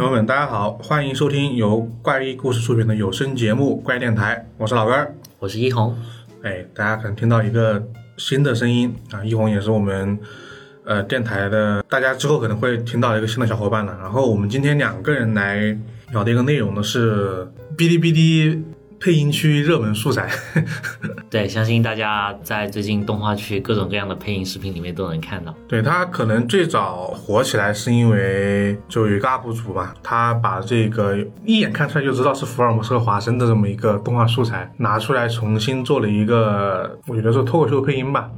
朋友们，大家好，欢迎收听由怪异故事出品的有声节目《怪电台》，我是老根儿。我是一红，哎，大家可能听到一个新的声音啊，一红也是我们呃电台的，大家之后可能会听到一个新的小伙伴了。然后我们今天两个人来聊的一个内容呢是哔哩哔哩配音区热门素材。对，相信大家在最近动画区各种各样的配音视频里面都能看到。对他可能最早火起来是因为就有一个 UP 主吧，他把这个一眼看出来就知道是福尔摩斯和华生的这么一个动画素材拿出来重新做了一个，我觉得是脱口秀配音吧，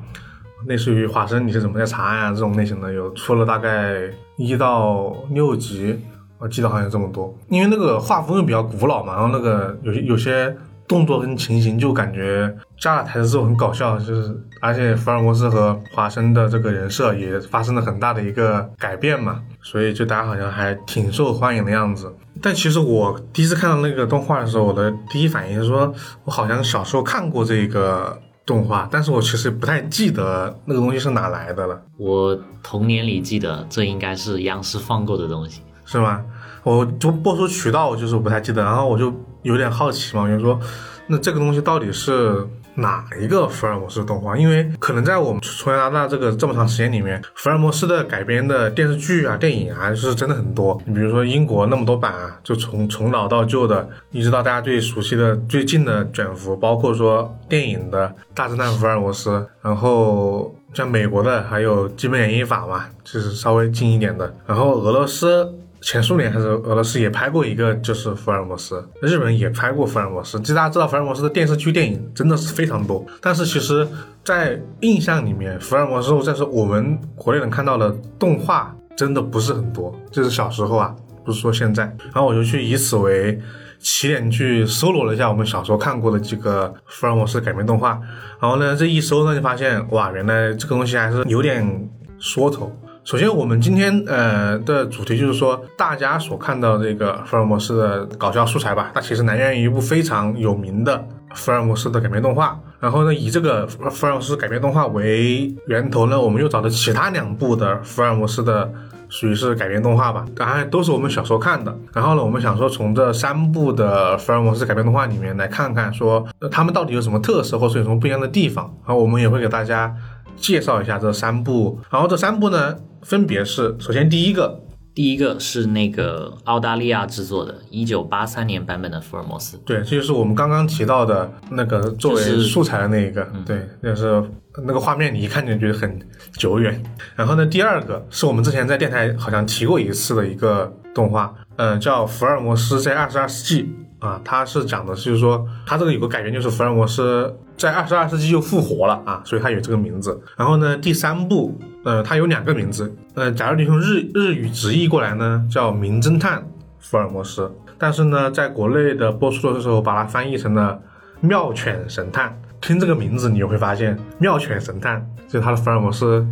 类似于华生你是怎么在查案啊这种类型的，有出了大概一到六集，我记得好像有这么多，因为那个画风又比较古老嘛，然后那个有些有些。动作跟情形就感觉加了台词之后很搞笑，就是而且福尔摩斯和华生的这个人设也发生了很大的一个改变嘛，所以就大家好像还挺受欢迎的样子。但其实我第一次看到那个动画的时候，我的第一反应是说，我好像小时候看过这个动画，但是我其实不太记得那个东西是哪来的了。我童年里记得这应该是央视放过的东西，是吗？我就播出渠道就是不太记得，然后我就有点好奇嘛，我就说，那这个东西到底是哪一个福尔摩斯动画？因为可能在我们从小到大这个这么长时间里面，福尔摩斯的改编的电视剧啊、电影啊，是真的很多。你比如说英国那么多版啊，就从从老到旧的，一直到大家最熟悉的最近的卷福，包括说电影的《大侦探福尔摩斯》，然后像美国的还有《基本演绎法》嘛，就是稍微近一点的，然后俄罗斯。前苏联还是俄罗斯也拍过一个，就是福尔摩斯。日本也拍过福尔摩斯。其实大家知道，福尔摩斯的电视剧、电影真的是非常多。但是其实，在印象里面，福尔摩斯在是我们国内能看到的动画真的不是很多。就是小时候啊，不是说现在。然后我就去以此为起点去搜罗了一下我们小时候看过的几个福尔摩斯改编动画。然后呢，这一搜呢，就发现哇，原来这个东西还是有点说头。首先，我们今天呃的主题就是说，大家所看到这个福尔摩斯的搞笑素材吧，它其实来源于一部非常有名的福尔摩斯的改编动画。然后呢，以这个福尔摩斯改编动画为源头呢，我们又找了其他两部的福尔摩斯的属于是改编动画吧，当然都是我们小时候看的。然后呢，我们想说从这三部的福尔摩斯改编动画里面来看看，说他们到底有什么特色，或者有什么不一样的地方。然后我们也会给大家。介绍一下这三部，然后这三部呢，分别是首先第一个，第一个是那个澳大利亚制作的，一九八三年版本的福尔摩斯，对，这就是我们刚刚提到的那个作为素材的那一个，对，就是那个画面你一看就觉得很久远。然后呢，第二个是我们之前在电台好像提过一次的一个动画，嗯，叫《福尔摩斯在二十二世纪》。啊，它是讲的，就是说它这个有个改编，就是福尔摩斯在二十二世纪又复活了啊，所以它有这个名字。然后呢，第三部，呃，它有两个名字，呃，假如你从日日语直译过来呢，叫《名侦探福尔摩斯》，但是呢，在国内的播出的时候，把它翻译成了《妙犬神探》。听这个名字，你就会发现，《妙犬神探》就是他的福尔摩斯。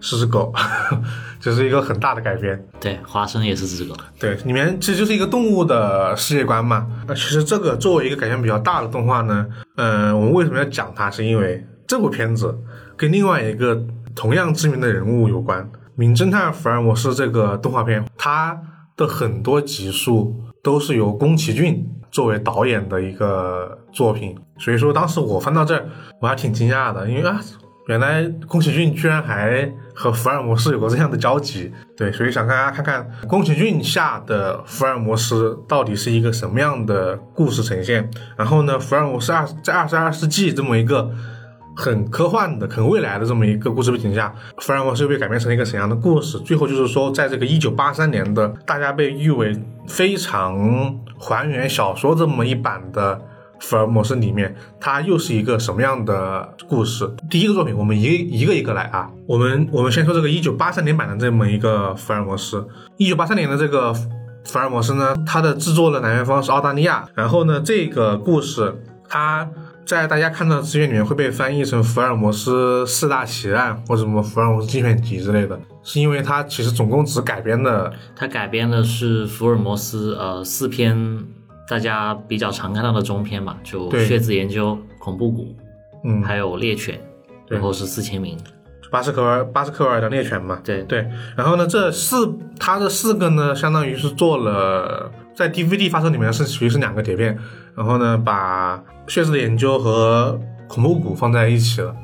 是只狗，这是一个很大的改编。对，华生也是只狗。对，里面其实就是一个动物的世界观嘛。那其实这个作为一个改编比较大的动画呢，嗯，我们为什么要讲它？是因为这部片子跟另外一个同样知名的人物有关，《名侦探福尔摩斯》这个动画片，它的很多集数都是由宫崎骏作为导演的一个作品。所以说，当时我翻到这儿，我还挺惊讶的，因为啊。原来宫崎骏居然还和福尔摩斯有过这样的交集，对，所以想大家看看宫崎骏下的福尔摩斯到底是一个什么样的故事呈现。然后呢，福尔摩斯二在二十二世纪这么一个很科幻的、很未来的这么一个故事背景下，福尔摩斯又被改编成了一个怎样的故事？最后就是说，在这个一九八三年的大家被誉为非常还原小说这么一版的。福尔摩斯里面，它又是一个什么样的故事？第一个作品，我们一一个一个来啊。我们我们先说这个一九八三年版的这么一个福尔摩斯。一九八三年的这个福尔摩斯呢，它的制作的来源方是澳大利亚。然后呢，这个故事它在大家看到的资源里面会被翻译成《福尔摩斯四大奇案》或者什么《福尔摩斯精选集》之类的，是因为它其实总共只改编了，它改编的是福尔摩斯呃四篇。大家比较常看到的中篇嘛，就《血字研究》《恐怖谷》，嗯，还有《猎犬》，然后是四千名，巴斯克维尔巴斯克尔的猎犬嘛。对。对，然后呢，这四它这四个呢，相当于是做了在 DVD 发售里面是属于是两个碟片，然后呢，把血字的研究和恐怖谷放在一起了，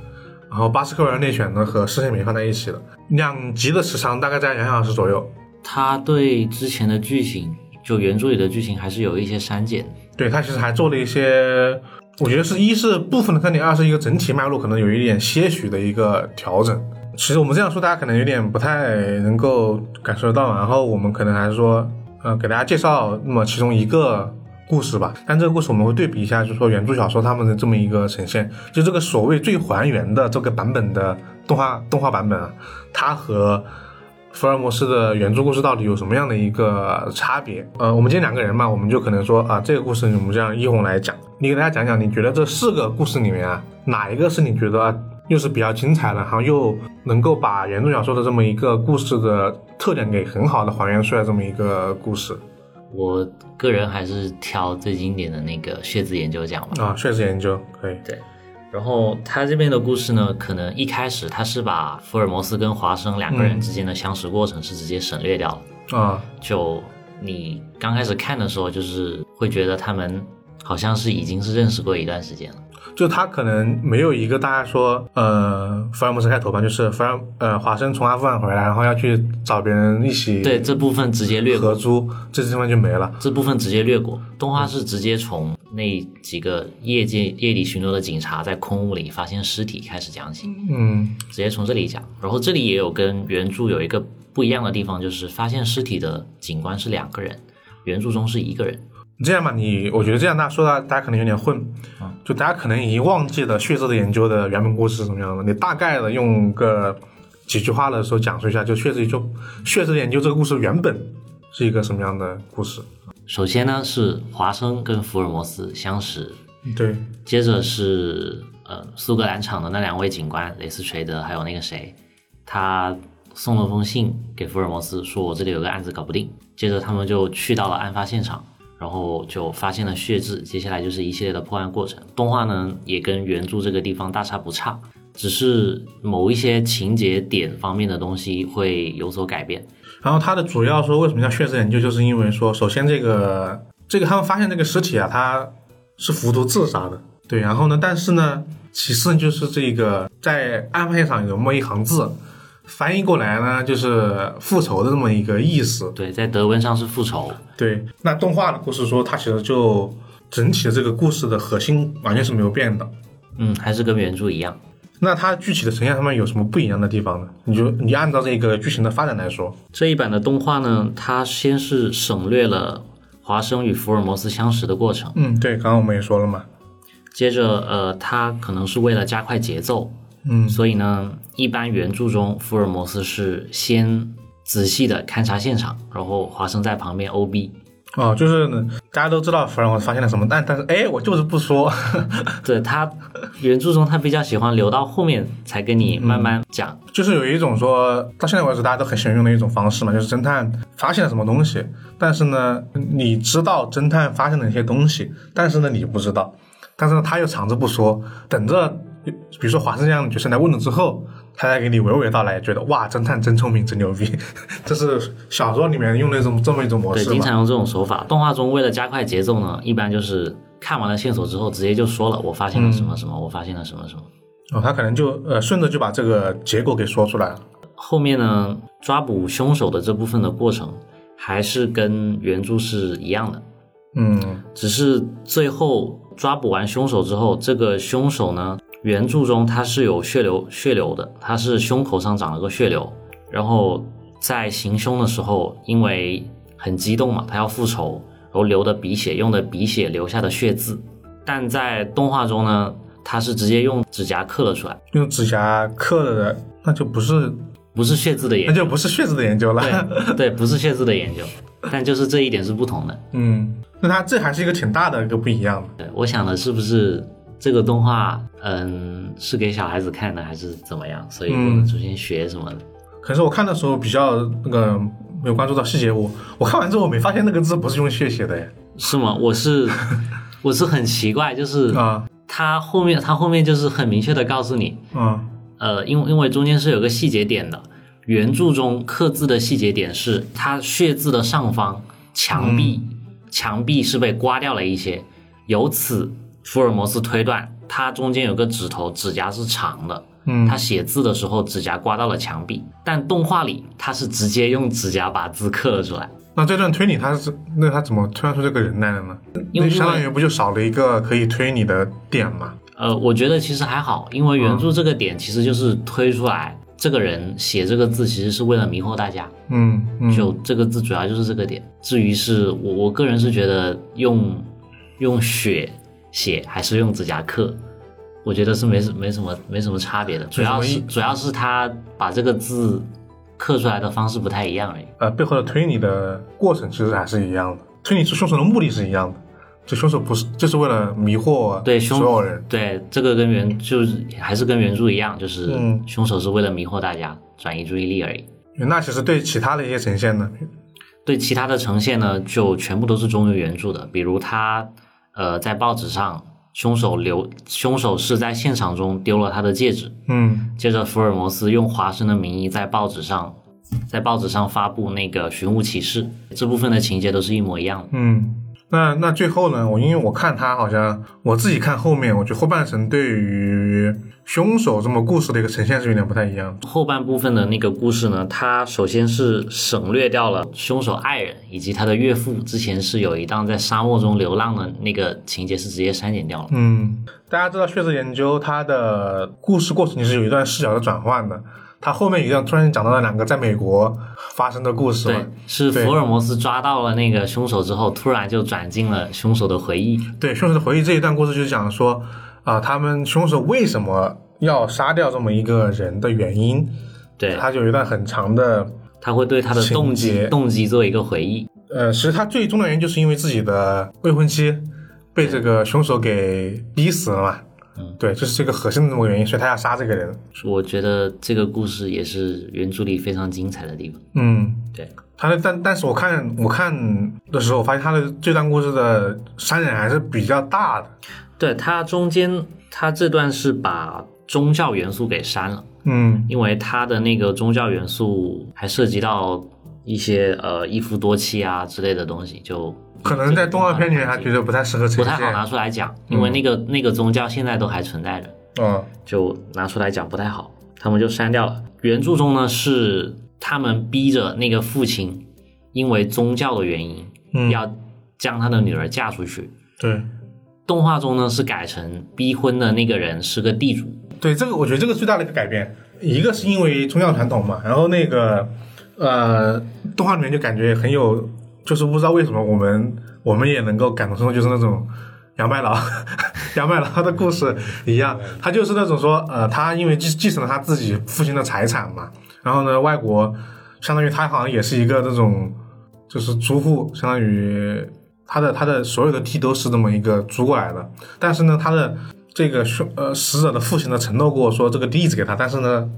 然后巴斯克维尔猎犬呢和四千名放在一起了，两集的时长大概在两小时左右。他对之前的剧情，就原著里的剧情还是有一些删减。对他其实还做了一些，我觉得是一是部分的看点，二是一个整体脉络可能有一点些许的一个调整。其实我们这样说，大家可能有点不太能够感受得到。然后我们可能还是说，呃，给大家介绍那么其中一个故事吧。但这个故事我们会对比一下，就是说原著小说他们的这么一个呈现，就这个所谓最还原的这个版本的动画动画版本啊，它和福尔摩斯的原著故事到底有什么样的一个差别？呃，我们今天两个人嘛，我们就可能说啊，这个故事我们这样一红来讲，你给大家讲讲，你觉得这四个故事里面啊，哪一个是你觉得、啊、又是比较精彩的，然后又能够把原著小说的这么一个故事的特点给很好的还原出来这么一个故事我个人还是挑最经典的那个血字研究讲吧。啊？血字研究可以，对，然后他这边的故事呢，可能一开始他是把福尔摩斯跟华生两个人之间的相识过程是直接省略掉了。啊，就你刚开始看的时候，就是会觉得他们好像是已经是认识过一段时间了。就他可能没有一个大家说，呃，福尔摩斯开头吧，就是福尔呃华生从阿富汗回来，然后要去找别人一起对这部分直接略过，合租，这地方就没了。这部分直接略过。动画是直接从那几个夜间夜里巡逻的警察在空屋里发现尸体开始讲起，嗯直接从这里讲。然后这里也有跟原著有一个不一样的地方，就是发现尸体的警官是两个人，原著中是一个人。这样吧，你我觉得这样大家说到，大家可能有点混，啊就大家可能已经忘记了血色的研究的原本故事是什么样的。你大概的用个几句话的时候讲述一下，就血色研究血色的研究这个故事原本是一个什么样的故事？首先呢是华生跟福尔摩斯相识，对，接着是呃苏格兰场的那两位警官雷斯垂德还有那个谁，他送了封信给福尔摩斯，说我这里有个案子搞不定。接着他们就去到了案发现场，然后就发现了血渍，接下来就是一系列的破案过程。动画呢也跟原著这个地方大差不差，只是某一些情节点方面的东西会有所改变。然后它的主要说为什么叫血质研究，就是因为说，首先这个这个他们发现这个尸体啊，他是服毒自杀的，对，然后呢，但是呢，其次就是这个在案发现场有那么一行字，翻译过来呢就是复仇的这么一个意思，对，在德文上是复仇，对。那动画的故事说，它其实就整体的这个故事的核心完全是没有变的。嗯，还是跟原著一样。那它具体的呈现上面有什么不一样的地方呢？你就你按照这个剧情的发展来说，这一版的动画呢，它先是省略了华生与福尔摩斯相识的过程，嗯，对，刚刚我们也说了嘛，接着呃，它可能是为了加快节奏，嗯。所以呢，一般原著中福尔摩斯是先仔细的勘察现场，然后华生在旁边 OB。哦，就是呢，大家都知道福尔摩斯发现了什么，但但是哎，我就是不说，对 他原著中他比较喜欢留到后面才跟你慢慢讲，就是有一种说到现在为止大家都很喜欢用的一种方式嘛，就是侦探发现了什么东西，但是呢，你知道侦探发现了一些东西，但是呢你不知道，但是呢他又藏着不说，等着比如说华生这样的角色来问了之后，他再给你娓娓道来，觉得哇，侦探真聪明，真牛逼，这是小说里面用的一种这么一种模，式对。经常用这种手法。动画中为了加快节奏呢，一般就是看完了线索之后，直接就说了我发现了什么什么，我发现了什么什么。哦，他可能就呃顺着就把这个结果给说出来了。后面呢，抓捕凶手的这部分的过程还是跟原著是一样的，嗯只是最后抓捕完凶手之后，这个凶手呢，原著中他是有血流血流的，他是胸口上长了个血流，然后在行凶的时候，因为很激动嘛，他要复仇，然后流的鼻血，用的鼻血留下的血渍，但在动画中呢，他是直接用指甲刻了出来，用指甲刻了的，那就不是不是血渍的研那，就不是血渍的研究了。对对，不是血渍的研究，但就是这一点是不同的。嗯，那他这还是一个挺大的一个不一样的。对，我想的是不是这个动画，嗯，是给小孩子看的，还是怎么样？所以我们首先学什么的。可是我看的时候比较那个没有关注到细节，我我看完之后我没发现那个字不是用血写的耶。是吗？我是 我是很奇怪，就是啊他后面他后面就是很明确的告诉你，嗯呃呃，因为因为中间是有个细节点的，原著中刻字的细节点是他血字的上方墙壁、墙壁是被刮掉了一些，由此福尔摩斯推断他中间有个指头指甲是长的。嗯他写字的时候指甲刮到了墙壁，但动画里他是直接用指甲把字刻了出来。那这段推理他是那他怎么推断出这个人来的呢？因为那相当于不就少了一个可以推理的点吗？呃，我觉得其实还好，因为原著这个点其实就是推出来，这个人写这个字其实是为了迷惑大家，嗯嗯，就这个字主要就是这个点。至于是我我个人是觉得用用血写还是用指甲刻，我觉得是没什没什么没什么差别的，主要是主要是他把这个字刻出来的方式不太一样而已。呃，背后的推理的过程其实还是一样的，推理出凶手的目的是一样的，就凶手不是就是为了迷惑对凶所有人。对，这个跟原就是还是跟原著一样，就是嗯凶手是为了迷惑大家，转移注意力而已。那其实对其他的一些呈现呢，对其他的呈现呢，就全部都是忠于原著的。比如他呃在报纸上，凶手留凶手是在现场中丢了他的戒指，嗯接着福尔摩斯用华生的名义在报纸上在报纸上发布那个寻物启事，这部分的情节都是一模一样的。嗯，那那最后呢，我因为我看他好像我自己看后面，我觉得后半程对于凶手这么故事的一个呈现是有点不太一样。后半部分的那个故事呢，它首先是省略掉了凶手爱人以及他的岳父之前是有一档在沙漠中流浪的那个情节是直接删减掉了。嗯，大家知道血色研究它的故事过程其实有一段视角的转换的，它后面一段突然讲到了两个在美国发生的故事嘛。对，是福尔摩斯抓到了那个凶手之后，突然就转进了凶手的回忆。对，凶手的回忆这一段故事就是讲说啊、他们凶手为什么要杀掉这么一个人的原因，对，他就有一段很长的，他会对他的动机动机做一个回忆。呃，其实他最终的原因就是因为自己的未婚妻被这个凶手给逼死了嘛，嗯，对，这是这个核心的这么个原因，所以他要杀这个人，我觉得这个故事也是原著里非常精彩的地方。嗯，对，他的但但是我看我看的时候，我发现他的这段故事的删减还是比较大的，对，他中间他这段是把宗教元素给删了。嗯。因为他的那个宗教元素还涉及到一些呃一夫多妻啊之类的东西，就可能在动画片里面他觉得不太适合呈现，不太好拿出来讲，因为那个、那个宗教现在都还存在着，嗯就拿出来讲不太好，他们就删掉了。原著中呢是他们逼着那个父亲，因为宗教的原因，嗯，要将他的女儿嫁出去。对。动画中呢是改成逼婚的那个人是个地主，对，这个我觉得这个最大的一个改变，一个是因为宗教传统嘛，然后那个呃动画里面就感觉很有，就是不知道为什么我们我们也能够感同身受，就是那种杨白劳 杨白劳的故事一样，他就是那种说呃他因为继继承了他自己父亲的财产嘛，然后呢外国相当于他好像也是一个那种就是租户，相当于他的他的所有的地都是这么一个租过来的，但是呢他的这个凶呃死者的父亲呢承诺过说这个地址给他，但是呢，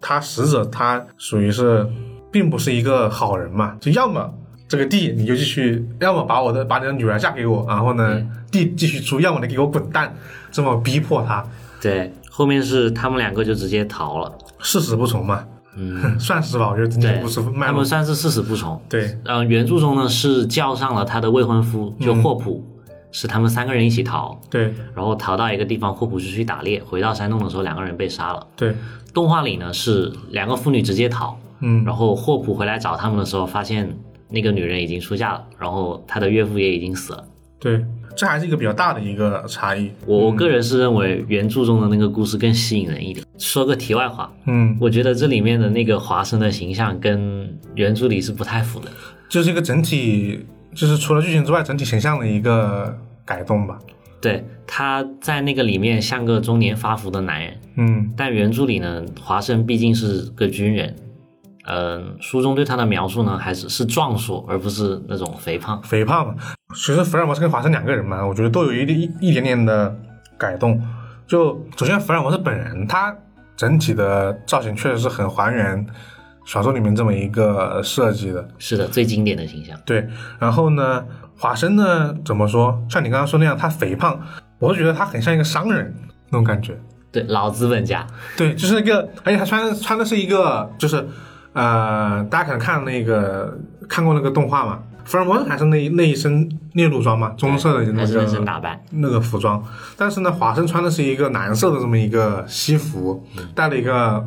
他死者他属于是并不是一个好人嘛，就要么这个地你就继续，要么把我的把你的女儿嫁给我，然后呢地继续租，要么你给我滚蛋，这么逼迫他，对，后面是他们两个就直接逃了，誓死不从嘛，嗯，算是吧，我觉得这对故事，脉络他们，算是誓死不从。对，嗯、原著中呢是叫上了他的未婚夫，就霍普，是他们三个人一起逃，对，然后逃到一个地方，霍普是去打猎，回到山洞的时候，两个人被杀了。对，动画里呢是两个妇女直接逃，嗯，然后霍普回来找他们的时候，发现那个女人已经出嫁了，然后他的岳父也已经死了。对，这还是一个比较大的一个差异，我我个人是认为原著中的那个故事更吸引人一点。说个题外话，嗯，我觉得这里面的那个华生的形象跟原著里是不太符的。就是一个整体，就是除了剧情之外，整体形象的一个改动吧，对，他在那个里面像个中年发福的男人，嗯，但原著里呢，华生毕竟是个军人，嗯、书中对他的描述呢，还是是壮硕，而不是那种肥胖。肥胖嘛。其实福尔摩斯跟华生两个人嘛，我觉得都有一一一点点的改动。就首先福尔摩斯本人，他整体的造型确实是很还原小说里面这么一个设计的。是的，最经典的形象。对，然后呢，华生呢怎么说？像你刚刚说那样，他肥胖，我就觉得他很像一个商人那种感觉。对，老资本家，对，就是一个，而且他穿穿的是一个，就是呃，大家可能看那个看过那个动画嘛，福尔摩斯还是那一那一身猎鹿装嘛，棕色的那还是那身个打扮，那个服装，但是呢，华生穿的是一个蓝色的这么一个西服，戴了一个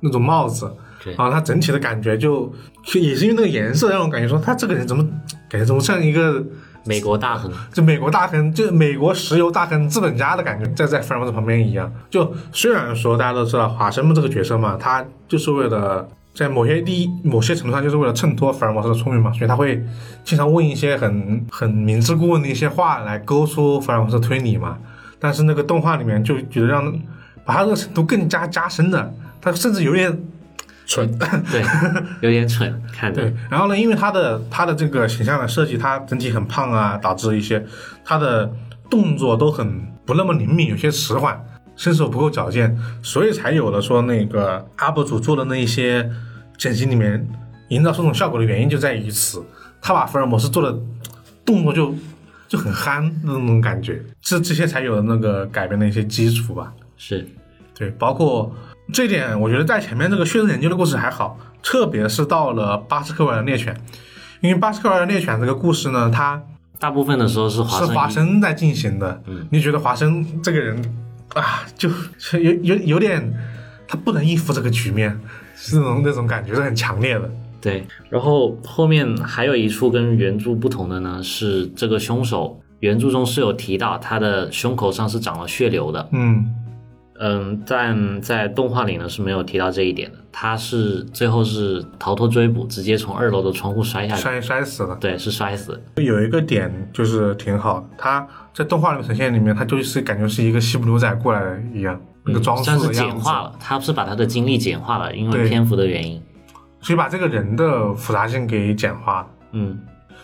那种帽子，对。然后他整体的感觉就就也是因为那个颜色让我感觉说他这个人怎么感觉怎么像一个美国大亨，就美国大亨，就美国石油大亨资本家的感觉，在在福尔摩斯旁边一样。就虽然说大家都知道华生这个角色嘛，他就是为了在某些第一某些程度上就是为了衬托福尔摩斯的聪明嘛，所以他会经常问一些很很明知故问的一些话来勾出福尔摩斯的推理嘛。但是那个动画里面就觉得让把他这个程度更加加深了，他甚至有点蠢。对，有点蠢，看着对，然后呢，因为他的他的这个形象的设计，他整体很胖啊，导致一些他的动作都很不那么灵敏，有些迟缓，身手不够矫健，所以才有了说那个 UP 主做的那一些剪辑里面营造出这种效果的原因就在于此，他把福尔摩斯做的动作就就很憨的那种感觉，这这些才有了那个改编的一些基础吧。是。对，包括这点，我觉得在前面这个血肉研究的故事还好，特别是到了巴斯克维尔猎犬，因为巴斯克维尔猎犬这个故事呢，它大部分的时候是华是生华生在进行的，嗯，你觉得华生这个人啊，就就有有有点他不能应付这个局面，是那种那种感觉是很强烈的，对，然后后面还有一处跟原著不同的呢，是这个凶手原著中是有提到他的胸口上是长了血瘤的，嗯。嗯，但在动画里呢是没有提到这一点的，他是最后是逃脱追捕，直接从二楼的窗户摔下去，摔摔死了。对，是摔死，有一个点就是挺好，他在动画里面呈现里面，他就是感觉是一个西部牛仔过来的一样，那个装算是束。简化了，他是把他的经历简化了，因为篇幅的原因，所以把这个人的复杂性给简化了。嗯，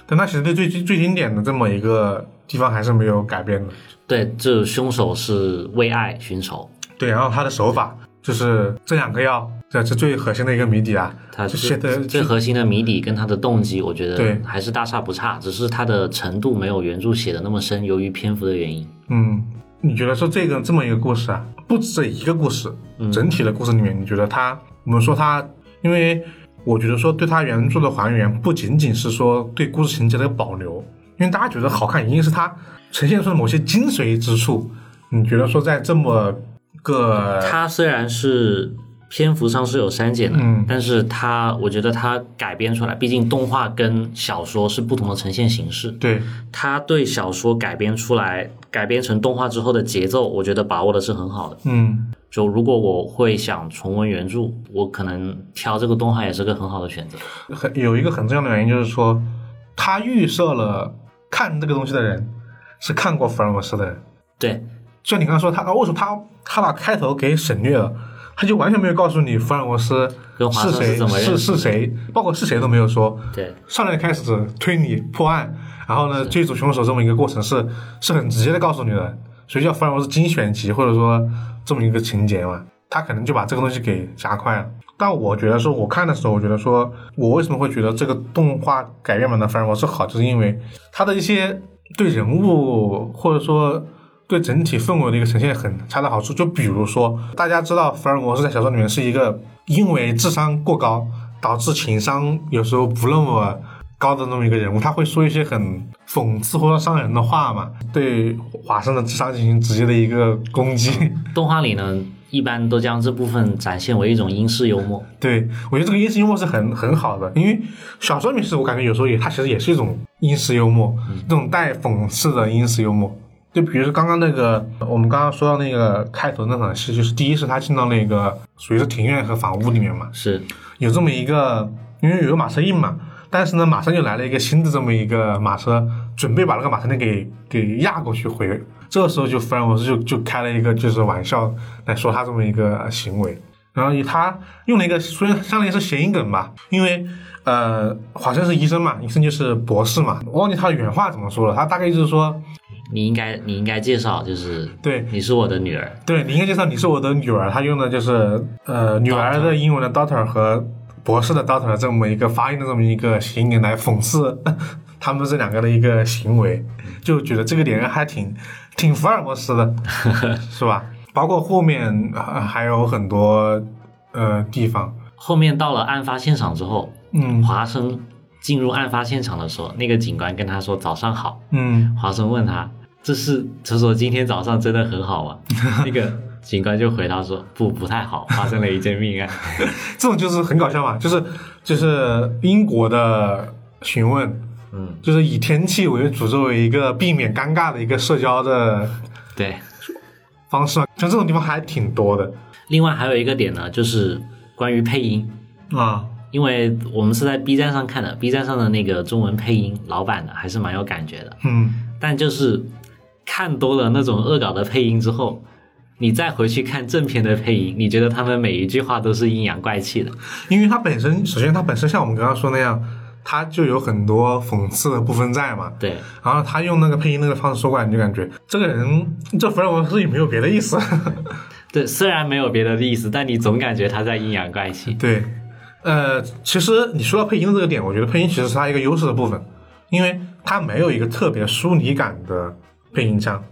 但他其实对最最经典的这么一个地方还是没有改变的。对，这凶手是为爱寻仇，对，然后他的手法就是这两个药，这是最核心的一个谜底啊。他就写的最核心的谜底跟他的动机，我觉对得还是大差不差，只是他的程度没有原著写的那么深，由于篇幅的原因。嗯，你觉得说这个这么一个故事啊，不止这一个故事，整体的故事里面，你觉得它，我们说它，因为我觉得说对它原著的还原，不仅仅是说对故事情节的保留，因为大家觉得好看，一定是它呈现出的某些精髓之处。你觉得说在这么个它虽然是篇幅上是有删减的，嗯但是它我觉得它改编出来，毕竟动画跟小说是不同的呈现形式，对它对小说改编出来，改编成动画之后的节奏，我觉得把握的是很好的。嗯就如果我会想重温原著，我可能挑这个动画也是个很好的选择。很有一个很重要的原因就是说，他预设了看这个东西的人是看过福尔摩斯的人。对，就像你刚刚说他，啊为什么他他把开头给省略了？他就完全没有告诉你福尔摩斯是谁是是谁，包括是谁都没有说。对，上来开始推理破案，然后呢追逐凶手这么一个过程是是很直接的告诉你的，所以叫福尔摩斯精选集或者说这么一个情节嘛，他可能就把这个东西给加快了。但我觉得说，我看的时候，我觉得说我为什么会觉得这个动画改编版的福尔摩斯好，就是因为他的一些对人物或者说对整体氛围的一个呈现很恰到好处。就比如说，大家知道福尔摩斯在小说里面是一个因为智商过高导致情商有时候不那么高的那么一个人物，他会说一些很讽刺或者伤人的话嘛，对华生的智商进行直接的一个攻击。动画里呢，一般都将这部分展现为一种英式幽默。对我觉得这个英式幽默是很很好的，因为小说里面是我感觉有时候也它其实也是一种英式幽默，这种带讽刺的英式幽默。就比如说刚刚那个，我们刚刚说到那个开头那场戏，就是第一是他进到那个属于是庭院和房屋里面嘛，是，有这么一个，因为有个马车印嘛，但是呢，马上就来了一个新的这么一个马车，准备把那个马车印给给压过去回。这个时候就福尔摩斯就就开了一个就是玩笑来说他这么一个行为，然后以他用了一个虽然相当于是谐音梗吧，因为呃华生是医生嘛，医生就是博士嘛，我忘记他的原话怎么说了，他大概就是说，你应该你应该介绍，就是对你是我的女儿。对你应该介绍你是我的女儿，他用的就是呃女儿的英文的 daughter 和博士的 daughter 这么一个发音的这么一个谐音来讽刺 他们这两个的一个行为，就觉得这个点还挺挺福尔摩斯的，是吧？包括后面还还有很多呃地方，后面到了案发现场之后，嗯华生进入案发现场的时候，那个警官跟他说早上好，嗯华生问他这是他说今天早上真的很好啊？那个警官就回答说不不太好，发生了一件命案。这种就是很搞笑嘛，就是就是英国的询问，嗯，就是以天气为主作为一个避免尴尬的一个社交的对。方式嘛，像这种地方还挺多的另外还有一个点呢，就是关于配音，啊。因为我们是在 B 站上看的，B 站上的那个中文配音老版的还是蛮有感觉的。嗯，但就是看多了那种恶搞的配音之后，你再回去看正片的配音，你觉得他们每一句话都是阴阳怪气的。因为它本身，首先它本身像我们刚刚说那样，它就有很多讽刺的部分在嘛。对，然后他用那个配音那个方式说过来，你就感觉这个人这福尔摩斯也没有别的意思。对，虽然没有别的意思，但你总感觉他在阴阳怪气。对，呃，其实你说到配音的这个点，我觉得配音其实是它一个优势的部分，因为它没有一个特别疏离感的配音腔。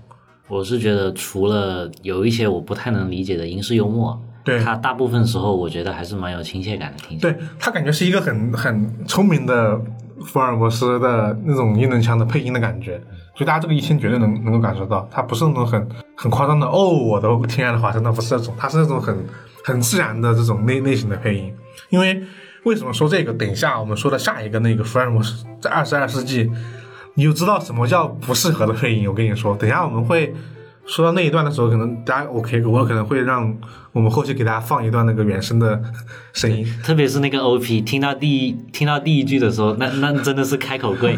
我是觉得除了有一些我不太能理解的英式幽默，对他大部分时候我觉得还是蛮有亲切感的，听。对他感觉是一个很很聪明的福尔摩斯的那种英伦腔的配音的感觉，所以大家这个一听绝对能能够感受到，他不是那种很很夸张的哦，我的亲爱的华生，那，不是那种，他是那种很很自然的这种类类型的配音。因为为什么说这个？等一下我们说的下一个那个福尔摩斯在二十二世纪，你就知道什么叫不适合的配音。我跟你说，等一下我们会。说到那一段的时候，可能大家我可以，我可能会让我们后期给大家放一段那个原声的 声音，特别是那个 OP，听到第一听到第一句的时候，那那真的是开口跪。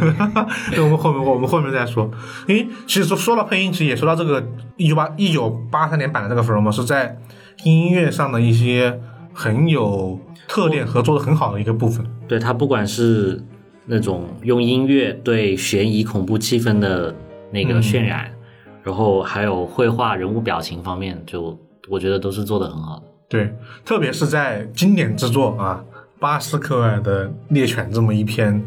对，我们后面我们后面再说。因为其实说说到配音，其实也说到这个一九八一九八三年版的这个福尔摩斯在音乐上的一些很有特点和做的很好的一个部分。对他不管是那种用音乐对悬疑恐怖气氛的那个渲染，然后还有绘画人物表情方面，就我觉得都是做的很好的。对，特别是在经典之作啊，巴斯克尔的《猎犬》这么一篇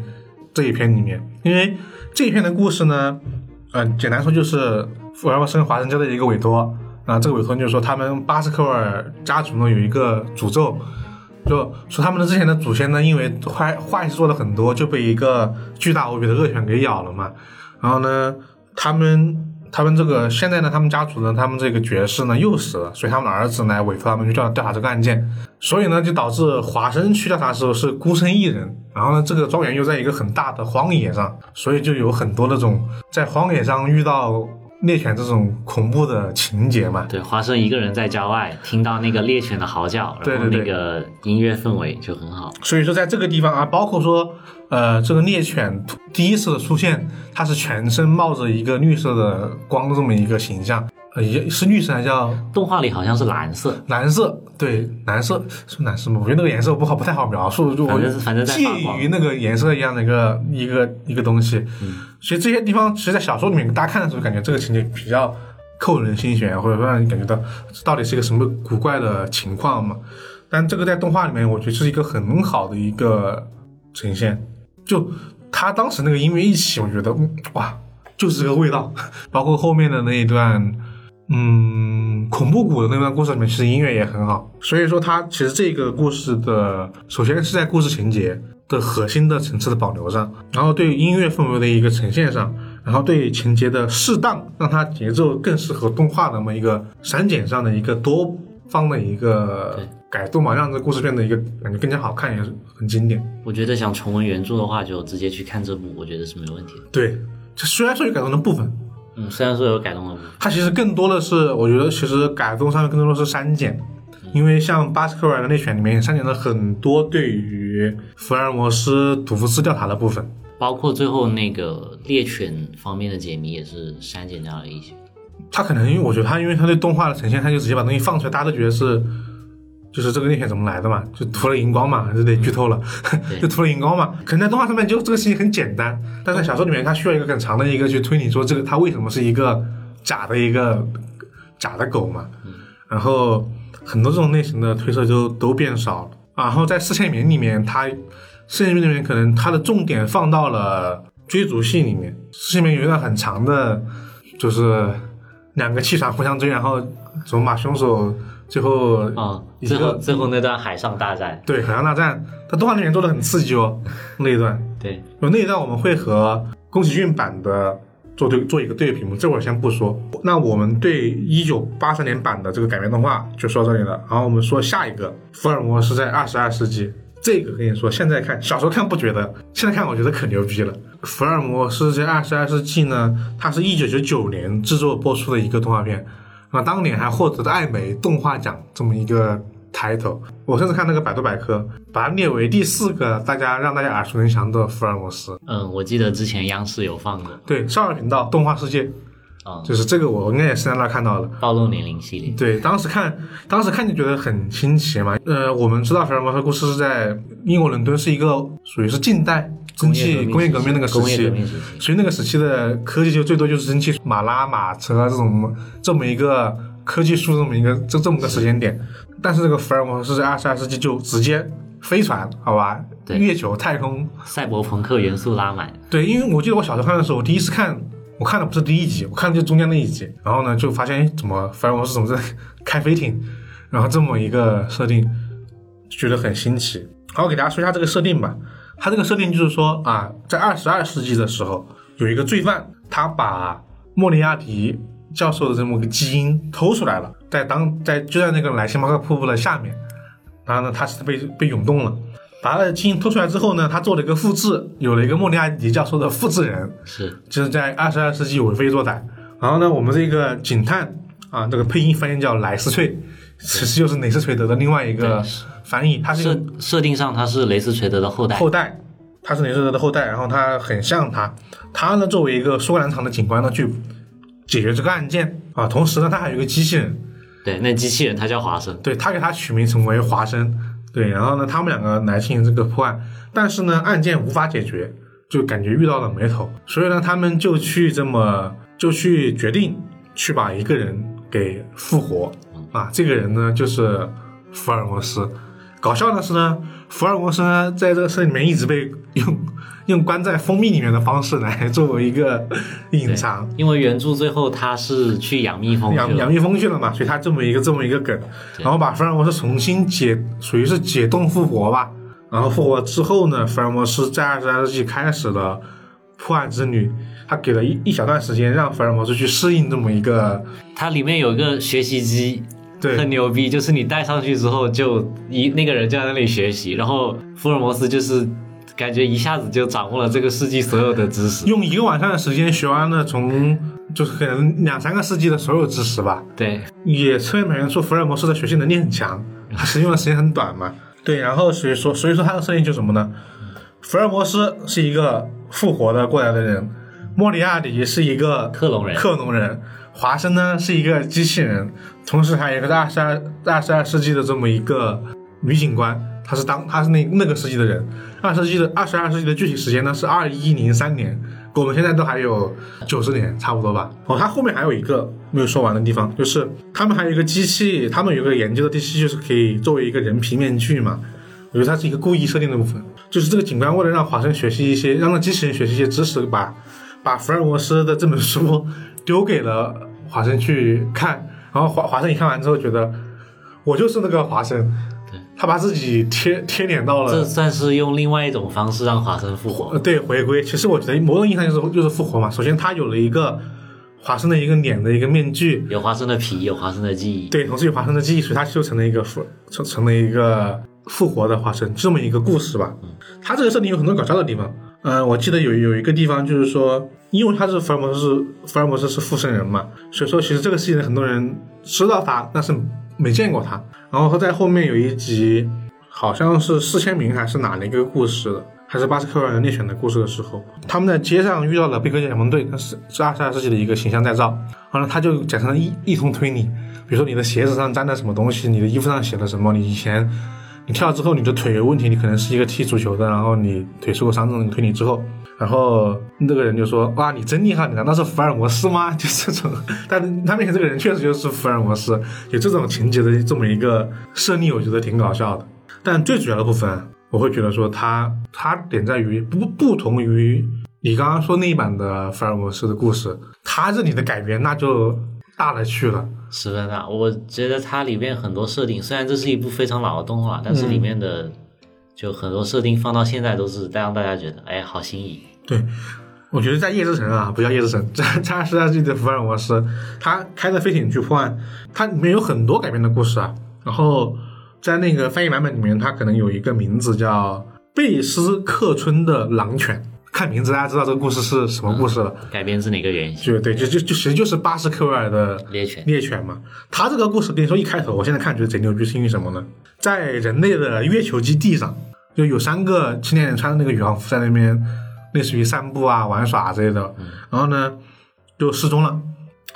这一篇里面，因为这一篇的故事呢，呃，简单说就是福尔摩斯跟华生家的一个委托啊，这个委托就是说他们巴斯克尔家族呢有一个诅咒，就说他们的之前的祖先呢，因为坏坏事做了很多，就被一个巨大无比的恶犬给咬了嘛，然后呢，他们。他们这个现在呢，他们家族呢，他们这个爵士呢又死了，所以他们的儿子呢委托他们去调调查这个案件，所以呢就导致华生去调查的时候是孤身一人，然后呢这个庄园又在一个很大的荒野上，所以就有很多那种在荒野上遇到猎犬这种恐怖的情节嘛。对，花生一个人在郊外听到那个猎犬的嚎叫，然后那个音乐氛围就很好。所以说在这个地方啊，包括说呃这个猎犬第一次的出现，它是全身冒着一个绿色的光的这么一个形象，呃也是绿色还叫动画里好像是蓝色，蓝色，对，蓝色是蓝色吗？我觉得那个颜色不好，不太好描述，就我反正是反正在于那个颜色一样的一个一个一个东西。嗯，所以这些地方，其实，在小说里面，大家看的时候，感觉这个情节比较扣人心弦，或者说让你感觉到这到底是一个什么古怪的情况嘛。但这个在动画里面，我觉得是一个很好的一个呈现。就他当时那个音乐一起，我觉得哇，就是这个味道。包括后面的那一段。嗯，恐怖谷的那段故事里面，其实音乐也很好。所以说，它其实这个故事的，首先是在故事情节的核心的层次的保留上，然后对音乐氛围的一个呈现上，然后对情节的适当，让它节奏更适合动画的那么一个删减上的一个多方的一个改动嘛，让这故事变得一个感觉更加好看，也是很经典。我觉得想重温原著的话，就直接去看这部，我觉得是没有问题的。对，这虽然说有改动的部分，嗯，虽然说有改动的部分，它其实更多的是，我觉得其实改动上面更多的是删减，因为像巴斯克维尔的猎犬里面删减了很多对于福尔摩斯赌夫斯调查的部分。包括最后那个猎犬方面的解谜也是删减掉了一些。他可能因为我觉得他因为他对动画的呈现，他就直接把东西放出来，大家都觉得是就是这个猎犬怎么来的嘛，就涂了荧光嘛，这得剧透了，就涂了荧光嘛。可能在动画上面就这个事情很简单，但在小说里面，它需要一个很长的一个去推理，说这个它为什么是一个假的一个假的狗嘛。然后很多这种类型的推测就都变少了。然后在四千名里面，它四千名里面可能它的重点放到了追逐戏里面，四千名有一段很长的，就是两个气场互相追，然后怎么把凶手最后嗯，一个最后最后那段海上大战，对海上大战，它动画里面做的很刺激哦，那一段对，有那一段我们会和宫崎骏版的做对做一个对比嘛，这会儿先不说。那我们对一九八三年版的这个改编动画就说到这里了，然后我们说下一个，福尔摩斯在二十二世纪。这个跟你说，现在看小时候看不觉得，现在看我觉得可牛逼了。福尔摩斯在二十二世纪呢，它是一九九九年制作播出的一个动画片，那当年还获得了艾美动画奖这么一个 title。我甚至看那个百度百科，把它列为第四个大家让大家耳熟能详的福尔摩斯。嗯，我记得之前央视有放的，对，少儿频道动画世界，啊、就是这个我应该也是在那看到的。暴露年龄系列，对，当时看，当时看就觉得很新奇嘛。呃，我们知道福尔摩斯故事是在英国伦敦，是一个属于是近代蒸汽工业革命那个时期。所以那个时期的科技就最多就是蒸汽马拉、马车啊这种这么一个科技树这么一个这这么个时间点。但是这个福尔摩斯在二十二世纪就直接飞船，好吧，对。月球、太空，赛博朋克元素拉满，对，因为我记得我小时候看的时候，我第一次看，我看的不是第一集，我看的就中间那一集，然后呢就发现，哎，怎么福尔摩斯怎么在 开飞艇，然后这么一个设定，觉得很新奇。好，我给大家说一下这个设定吧。它这个设定就是说啊，在二十二世纪的时候，有一个罪犯，他把莫里亚蒂教授的这么个基因偷出来了，在当在就在那个莱辛巴克瀑布的下面，然后呢，他是被被涌动了。把他的基因偷出来之后呢，他做了一个复制，有了一个莫里亚蒂教授的复制人，是就是在二十二世纪为非作歹。然后呢，我们这个警探啊，这个配音翻译叫莱斯翠，其实就是雷斯垂德的另外一个翻译，设设定上他是雷斯垂德的后代，后代，他是雷斯垂德的后代，然后他很像他。他呢，作为一个苏格兰场的警官呢，去解决这个案件啊。同时呢，他还有一个机器人，对，那机器人他叫华生，对他给他取名成为华生。对，然后呢，他们两个来进行这个破案，但是呢，案件无法解决，就感觉遇到了眉头，所以呢，他们就去这么就去决定去把一个人给复活啊，这个人呢就是福尔摩斯。搞笑的是呢，福尔摩斯呢在这个事里面一直被用用关在蜂蜜里面的方式来作为一个隐藏，因为原著最后他是去养蜜蜂，养养蜜蜂去了嘛，所以他这么一个这么一个梗，然后把福尔摩斯重新解，属于是解冻复活吧。然后复活之后呢，福尔摩斯在二十二世纪开始了破案之旅。他给了一一小段时间，让福尔摩斯去适应这么一个它里面有一个学习机。对很牛逼，就是你戴上去之后，就一那个人就在那里学习，然后福尔摩斯就是感觉一下子就掌握了这个世纪所有的知识。用一个晚上的时间学完了从就是可能两三个世纪的所有知识吧。对，也侧面表现出福尔摩斯的学习能力很强，他使用的时间很短嘛。对，然后所以说，所以说他的设定就是什么呢？福尔摩斯是一个复活的过来的人，莫里亚蒂是一个克隆人克隆人，华生呢是一个机器人，同时还有一个二十二二十二世纪的这么一个女警官，他是当他是那那个世纪的人，二十世纪的二十二世纪的具体时间呢是二一零三年，我们现在都还有九十年差不多吧。哦，他后面还有一个没有说完的地方，就是他们还有一个机器，他们有个研究的机器，就是可以作为一个人皮面具嘛。我觉得它是一个故意设定的部分，就是这个警官为了让华生学习一些，让那机器人学习一些知识，把把福尔摩斯的这本书 丢给了华生去看，然后华华生一看完之后觉得我就是那个华生，他把自己贴贴脸到了这算是用另外一种方式让华生复活。呃，对，回归。其实我觉得某种意义上就是就是复活嘛。首先，他有了一个华生的一个脸的一个面具，有华生的皮，有华生的记忆。对，同时有华生的记忆，所以他就成了一个复成成了一个复活的华生，这么一个故事吧。他这个设定有很多搞笑的地方。嗯、我记得有有一个地方就是说，因为他是福尔摩斯是福尔摩斯是附身人嘛，所以说其实这个事情很多人知道他，但是没见过他。然后他在后面有一集，好像是四千名还是哪的一个故事，还是巴斯克维尔人猎犬的故事的时候，他们在街上遇到了贝克解蒙队，那是是二十二世纪的一个形象再造。然后他就假成了一一通推理，比如说你的鞋子上沾了什么东西，你的衣服上写了什么，你以前你跳之后你的腿有问题，你可能是一个踢足球的，然后你腿受过伤这种推理之后，然后那个人就说哇你真厉害，你难道是福尔摩斯吗？就这种，但他面前这个人确实就是福尔摩斯，有这种情节的这么一个设定，我觉得挺搞笑的。但最主要的部分，我会觉得说他他点在于不不同于你刚刚说那一版的福尔摩斯的故事，他这里的改编那就大了去了。十分大。我觉得它里面很多设定，虽然这是一部非常老的动画，但是里面的就很多设定放到现在都是让大家觉得，哎，好新颖。对，我觉得在夜之城啊，不叫夜之城，在在二十世纪的福尔摩斯，他开着飞艇去破案，它里面有很多改编的故事啊。然后在那个翻译版本里面，它可能有一个名字叫贝斯克村的狼犬。看名字大家知道这个故事是什么故事了。改编自哪个原型？就对，就就就其实就是巴斯克维尔的猎犬。猎犬嘛。他这个故事跟你说一开头，我现在看觉得贼牛逼，是因为什么呢？在人类的月球基地上，就有三个青年人穿着那个宇航服在那边，类似于散步啊、玩耍之类的。然后呢，就失踪了。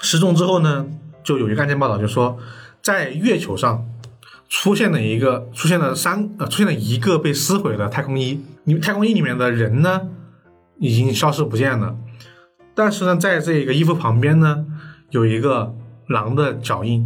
失踪之后呢，就有一个案件报道，就说在月球上出现了一个，出现了三呃，出现了一个被撕毁的太空衣。你太空衣里面的人呢？已经消失不见了，但是呢，在这个衣服旁边呢，有一个狼的脚印，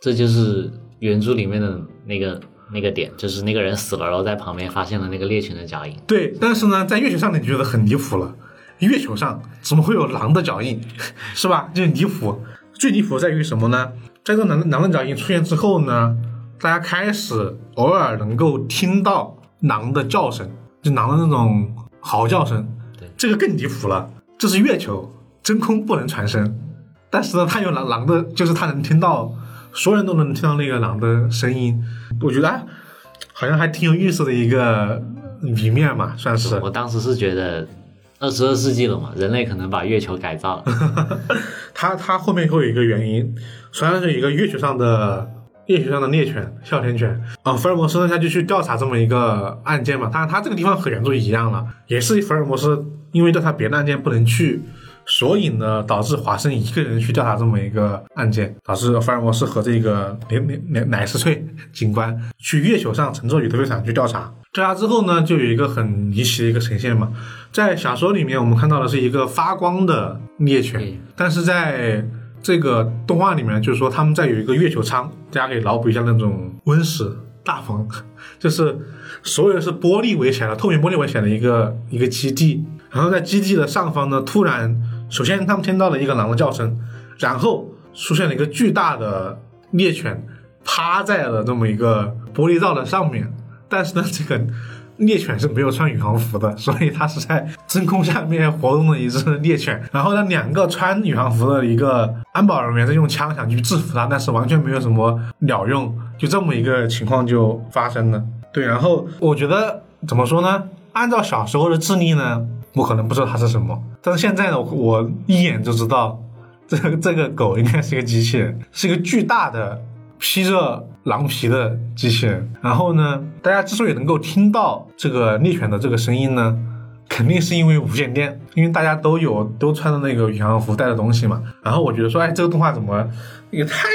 这就是原著里面的那个那个点，就是那个人死了，然后在旁边发现了那个猎犬的脚印。对，但是呢，在月球上你就觉得很离谱了，月球上怎么会有狼的脚印，是吧？就离谱。最离谱在于什么呢？在这狼狼的脚印出现之后呢，大家开始偶尔能够听到狼的叫声，就狼的那种嚎叫声。对这个更离谱了，这是月球真空不能传声，但是呢，它有狼狼的，就是它能听到，所有人都能听到那个狼的声音。我觉得好像还挺有意思的一个一面嘛，算是。我当时是觉得二十二世纪了嘛，人类可能把月球改造了。他他后面会有一个原因，虽然是一个月球上的月球上的猎犬哮天犬啊，福尔摩斯他就去调查这么一个案件嘛，但他这个地方和原著一样了，也是福尔摩斯。因为调查别的案件不能去，所以呢，导致华生一个人去调查这么一个案件，导致福尔摩斯和这个连连连乃斯翠警官去月球上乘坐宇宙飞船去调查。调查之后呢，就有一个很离奇的一个呈现嘛，在小说里面我们看到的是一个发光的猎犬，但是在这个动画里面，就是说他们在有一个月球舱，大家可以脑补一下那种温室大棚，就是所有是玻璃围起来的，透明玻璃围起来的一个一个基地。然后在基地的上方呢，突然，首先他们听到了一个狼的叫声，然后出现了一个巨大的猎犬，趴在了这么一个玻璃罩的上面。但是呢，这个猎犬是没有穿宇航服的，所以它是在真空下面活动的一只猎犬。然后呢，两个穿宇航服的一个安保人员在用枪想去制服它，但是完全没有什么鸟用，就这么一个情况就发生了。对，然后我觉得怎么说呢？按照小时候的智力呢？我可能不知道它是什么，但是现在呢，我一眼就知道，这个这个狗应该是一个机器人，是一个巨大的披着狼皮的机器人。然后呢，大家之所以能够听到这个猎犬的这个声音呢，肯定是因为无线电，因为大家都有都穿的那个宇航服带的东西嘛。然后我觉得说，哎，这个动画怎么也太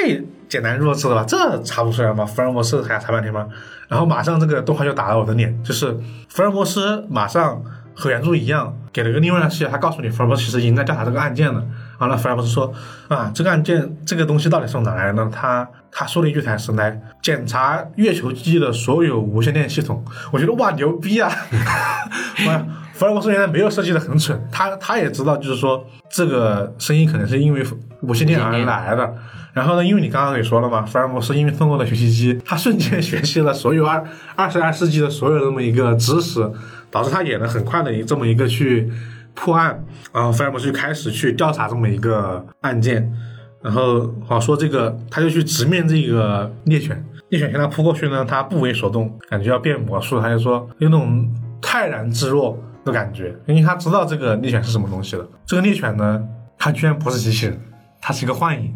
简单弱智了吧？这查不出来吗？福尔摩斯还要查半天吗？然后马上这个动画就打了我的脸，就是福尔摩斯马上。和原著一样，给了个另外的视角，他告诉你福尔摩斯其实已经在调查这个案件了。完了，福尔摩斯说啊，这个案件这个东西到底是从哪来的呢？他他说了一句台词来检查月球基地的所有无线电系统。我觉得哇牛逼啊！福尔摩斯原来没有设计的很蠢，他他也知道，就是说这个声音可能是因为无线电而来的。然后呢，因为你刚刚也说了嘛，福尔摩斯因为通过了学习机，他瞬间学习了所有二二十二世纪的所有这么一个知识。导致他也能很快的这么一个去破案，然后福尔摩斯就开始去调查这么一个案件，然后好说这个他就去直面这个猎犬，猎犬向他扑过去呢，他不为所动，感觉要变魔术，他就说有那种泰然自若的感觉，因为他知道这个猎犬是什么东西了。这个猎犬呢，它居然不是机器人，它是一个幻影，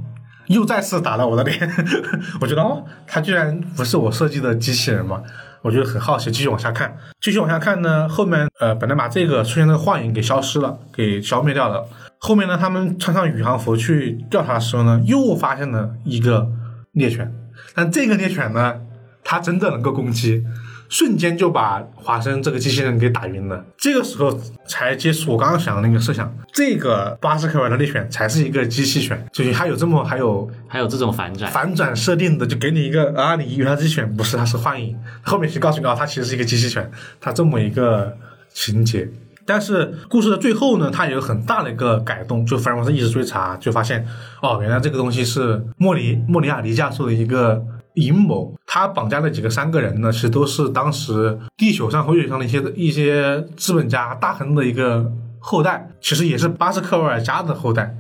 又再次打了我的脸，我觉得哦，它居然不是我设计的机器人嘛？我觉得很好奇，继续往下看，继续往下看呢。后面呃，本来把这个出现的幻影给消失了，给消灭掉了。后面呢，他们穿上宇航服去调查的时候呢，又发现了一个猎犬，但这个猎犬呢，它真的能够攻击。瞬间就把华生这个机器人给打晕了。这个时候才接触我刚刚想的那个设想，这个巴斯克维尔的猎犬才是一个机器犬，就是它有这么还有还有这种反转反转设定的，就给你一个啊，你原来机器犬不是，它是幻影，后面去告诉你啊，它其实是一个机器犬，它这么一个情节。但是故事的最后呢，它有很大的一个改动，就福尔摩斯一直追查，就发现哦，原来这个东西是莫里莫里亚蒂教授的一个阴谋。他绑架的几个三个人呢，其实都是当时地球上和月球上的一些一些资本家大亨的一个后代，其实也是巴斯克维尔家的后代。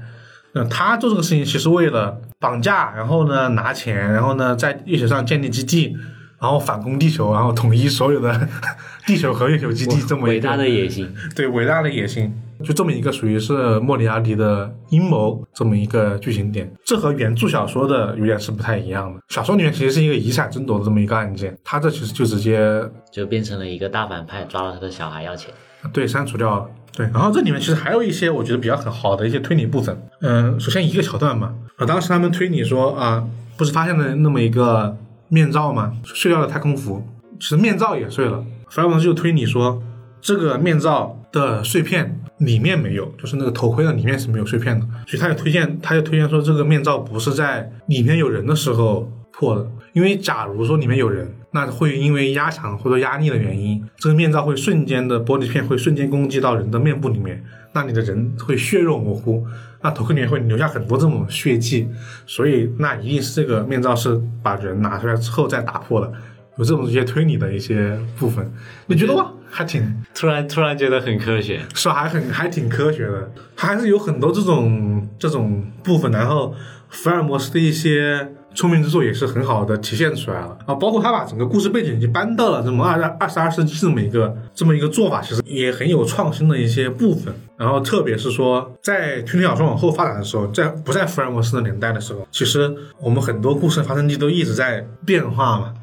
那他做这个事情，其实为了绑架，然后呢拿钱，然后呢在月球上建立基地，然后反攻地球，然后统一所有的 地球和月球基地，这么一个伟大的野心。对伟大的野心，就这么一个属于是莫里亚蒂的阴谋这么一个剧情点，这和原著小说的有点是不太一样的。小说里面其实是一个遗产争夺的这么一个案件，他这其实就直接就变成了一个大反派，抓了他的小孩要钱。对删除掉了。对，然后这里面其实还有一些我觉得比较很好的一些推理部分。嗯，首先一个桥段嘛，啊，当时他们推理说啊，不是发现了那么一个面罩吗？碎掉了太空服，其实面罩也碎了。福尔摩斯就推理说，这个面罩的碎片里面没有，就是那个头盔的里面是没有碎片的，所以他就推荐，他就推荐说这个面罩不是在里面有人的时候破的，因为假如说里面有人，那会因为压强或者压力的原因，这个面罩会瞬间的玻璃片会瞬间攻击到人的面部里面，那你的人会血肉模糊，那头盔里面会留下很多这种血迹，所以那一定是这个面罩是把人拿出来之后再打破的，有这种一些推理的一些部分，你觉得哇，还挺 突然突然觉得很科学，是吧？还很还挺科学的，它还是有很多这种这种部分，然后福尔摩斯的一些聪明之处也是很好的体现出来了啊，包括他把整个故事背景已经搬到了这么二二十二世纪这么一个这么一个做法，其实也很有创新的一些部分。然后特别是说，在推理小说往后发展的时候，在不在福尔摩斯的年代的时候，其实我们很多故事发生地都一直在变化嘛。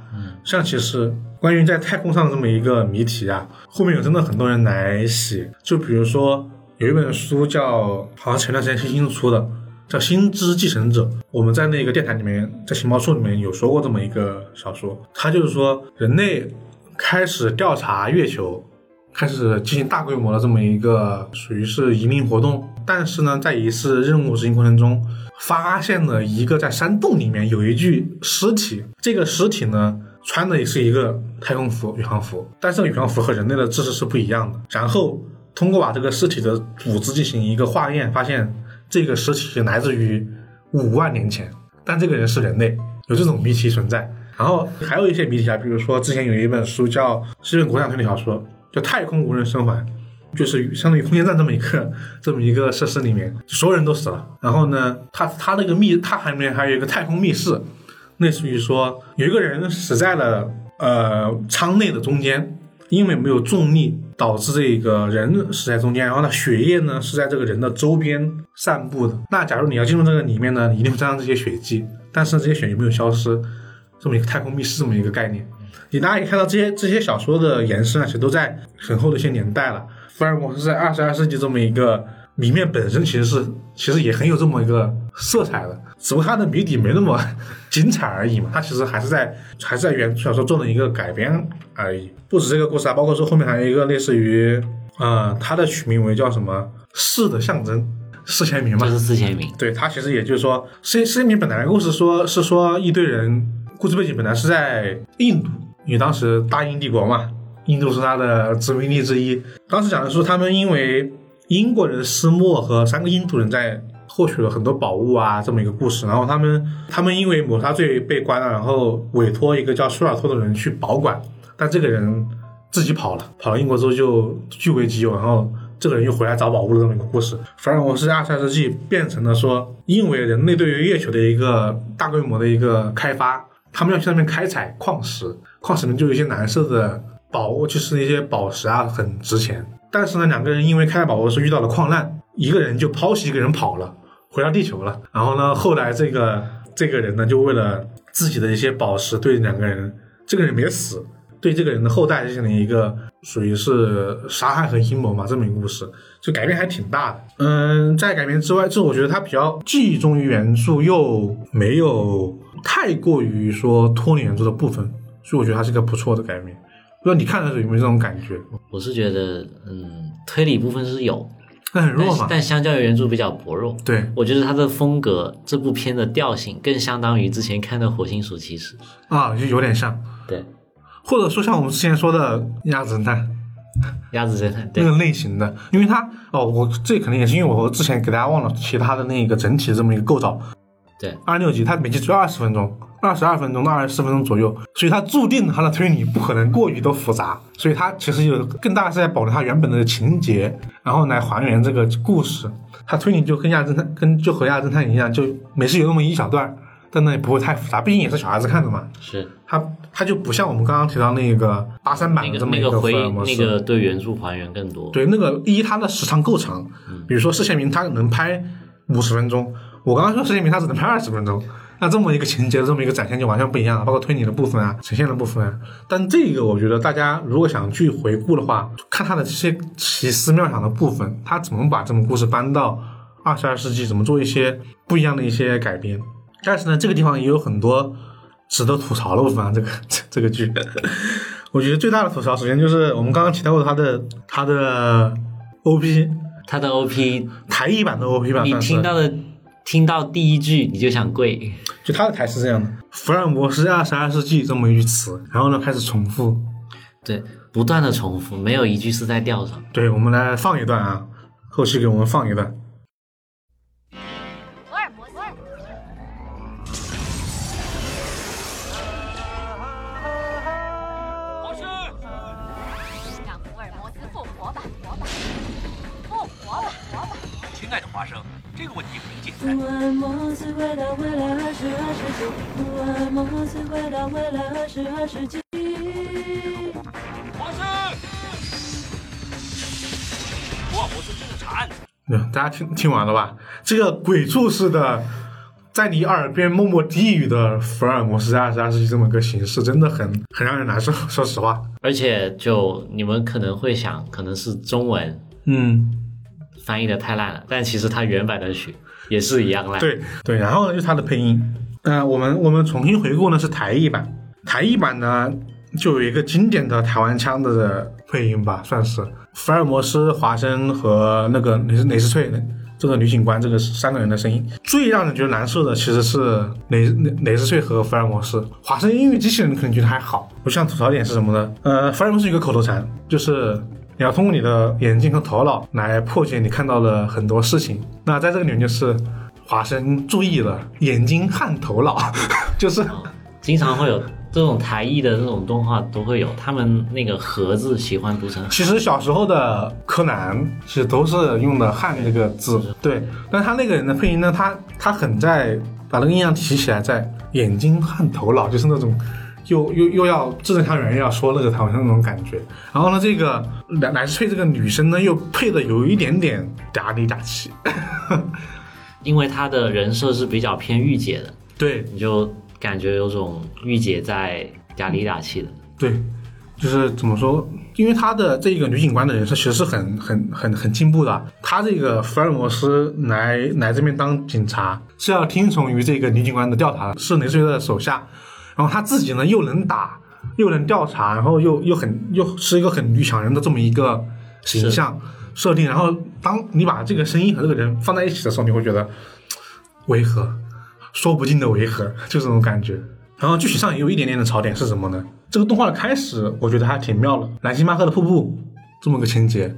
像其实关于在太空上的这么一个谜题啊，后面有真的很多人来写，就比如说有一本书叫，好像前段时间新新出的，叫《星之继承者》。我们在那个电台里面，在情报处里面有说过这么一个小说，它就是说人类开始调查月球，开始进行大规模的这么一个属于是移民活动，但是呢，在一次任务执行过程中，发现了一个在山洞里面有一具尸体，这个尸体呢。穿的也是一个太空服、宇航服，但是宇航服和人类的姿势是不一样的。然后通过把这个尸体的组织进行一个化验，发现这个尸体来自于五万年前，但这个人是人类，有这种谜题存在。然后还有一些谜题啊，比如说之前有一本书叫是一本国产推理小说，叫《太空无人生还》，就是相当于空间站这么一个这么一个设施里面，所有人都死了。然后呢，它它那个密，它里面还有一个太空密室。类似于说，有一个人死在了呃舱内的中间，因为没有重力导致这个人死在中间，然后呢，血液呢是在这个人的周边散布的。那假如你要进入这个里面呢，你一定会沾上这些血迹，但是这些血有没有消失？这么一个太空密室这么一个概念，你大家可以看到这些这些小说的延伸啊，其实都在很后的一些年代了。福尔摩斯在二十二世纪这么一个谜面本身其实是其实也很有这么一个色彩的。只不过它的谜底没那么 精彩而已嘛，它其实还是在还是在原著小说做了一个改编而已。不止这个故事啊，包括说后面还有一个类似于，呃，它的取名为叫什么“四的象征”，四千名嘛。这是四千名。对，它其实也就是说，四四千名本来故事说是说一堆人，故事背景本来是在印度，因为当时大英帝国嘛，印度是它的殖民地之一。当时讲的是他们因为英国人斯莫和三个印度人在。获取了很多宝物啊，这么一个故事。然后他们他们因为谋杀罪被关了，然后委托一个叫舒尔托的人去保管，但这个人自己跑了，跑了英国之后就据为己有。然后这个人又回来找宝物的这么一个故事。反而我是二十世纪变成了说，因为人类对于月球的一个大规模的一个开发，他们要去那边开采矿石，矿石里面就有一些蓝色的宝物，就是那些宝石啊，很值钱。但是呢，两个人因为开采宝物的时候遇到了矿难，一个人就抛弃一个人跑了。回到地球了，然后呢？后来这个这个人呢，就为了自己的一些宝石，对两个人，这个人没死，对这个人的后代进行了一个属于是杀害和阴谋嘛，这么一个故事，就改变还挺大的。嗯，在改编之外，这我觉得它比较既忠于原著，又没有太过于说脱离原著的部分，所以我觉得它是个不错的改编。不知道你看的时候有没有这种感觉？我是觉得，嗯，推理部分是有。那很弱嘛，但相较于原著比较薄弱。对，我觉得它的风格，这部片的调性更相当于之前看的《火星鼠骑士》啊，就有点像。对，或者说像我们之前说的《鸭子侦探》，鸭子侦探，那个类型的，因为它哦，我这可能也是因为我之前给大家忘了其他的那个整体的这么一个构造。对，二六集它每集只有二十分钟，二十二分钟到二十四分钟左右，所以它注定它的推理不可能过于的复杂，所以它其实有更大的是在保留它原本的情节，然后来还原这个故事。它推理就跟亚侦探跟就和亚侦探一样，就每次有那么一小段，但那也不会太复杂，毕竟也是小孩子看的嘛。是它它就不像我们刚刚提到那个八三版的这么一个回尔摩斯。那个对原著还原更多。对，那个一它的时长够长，比如说释宪明他能拍五十分钟，我刚刚说释宪明他只能拍二十分钟，那这么一个情节的这么一个展现就完全不一样了，包括推理的部分啊，呈现的部分啊。但这个我觉得大家如果想去回顾的话，看他的这些奇思妙想的部分，他怎么把这种故事搬到二十二世纪，怎么做一些不一样的一些改编。但是呢，这个地方也有很多值得吐槽的部分啊，这个这 这个剧。我觉得最大的吐槽，首先就是我们刚刚提到过他的他的 OP 他的 OP，台译版的 OP 版，你听到的听到第一句你就想跪。就他的台词是这样的：福尔摩斯二十二世纪这么一句词，然后呢开始重复。对，不断的重复，没有一句是在调上。对，我们来放一段啊，后期给我们放一段。大家听听完了吧？这个鬼畜式的，在你耳边默默低语的福尔摩斯二十二世纪这么个形式，真的很很让人难受。说实话，而且就你们可能会想，可能是中文嗯，翻译的太烂了，但其实它原版的曲也是一样烂。，对对，然后呢就是它的配音，呃，我们我们重新回顾呢是台译版，台译版呢就有一个经典的台湾腔的配音吧，算是福尔摩斯、华生和那个雷斯雷斯翠这个女警官这个三个人的声音。最让人觉得难受的其实是雷雷雷斯翠和福尔摩斯，华生音乐机器人可能觉得还好。我想吐槽点是什么呢？呃，福尔摩斯有个口头禅，就是你要通过你的眼睛和头脑来破解你看到的很多事情。那在这个里面就是华生注意了眼睛和头脑，就是经常会有这种台艺的这种动画都会有，他们那个“盒”子喜欢读成其实小时候的柯南其实都是用的汉这个字，对。但他那个人的配音呢，他他很在把那个印象提起来，在眼睛和头脑，就是那种又又又要字正腔圆，又要说那个台湾腔那种感觉。然后呢，这个来来自翠这个女生呢，又配的有一点点嗲里嗲气，因为她的人设是比较偏御姐的，对你就感觉有种御姐在嗲里嗲气的。对。就是怎么说？因为她的这个女警官的人设其实是很很很很进步的。她这个福尔摩斯来来这边当警察，是要听从于这个女警官的调查的，是雷瑞的手下。然后她自己呢又能打，又能调查，然后又又很又是一个很女强人的这么一个形象设定。然后当你把这个声音和这个人放在一起的时候，你会觉得违和，说不尽的违和，就这种感觉。然后剧情上也有一点点的槽点是什么呢？这个动画的开始，我觉得还挺妙的，兰辛巴克的瀑布这么个情节，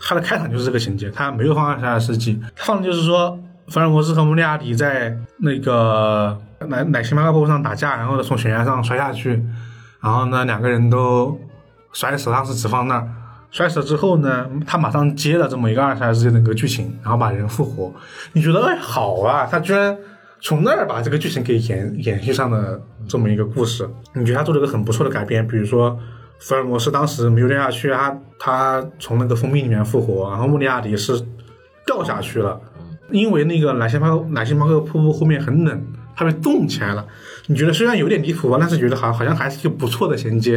它的开场就是这个情节，它没有放二十二世纪，放的就是说福尔摩斯和莫利亚迪在那个奶奶星巴克瀑布上打架，然后呢从悬崖上摔下去，然后呢两个人都摔死，当时只放那儿。摔死了之后呢，他马上接了这么一个二十二世纪的一个剧情，然后把人复活。你觉得哎好啊，他居然从那儿把这个剧情给延延续上了这么一个故事，你觉得他做了一个很不错的改编？比如说福尔摩斯当时没有掉下去，他他从那个蜂蜜里面复活，然后穆里亚迪是掉下去了，因为那个莱辛巴莱辛巴克瀑布后面很冷，他被冻起来了。你觉得虽然有点离谱吧，但是觉得好好像还是一个不错的衔接。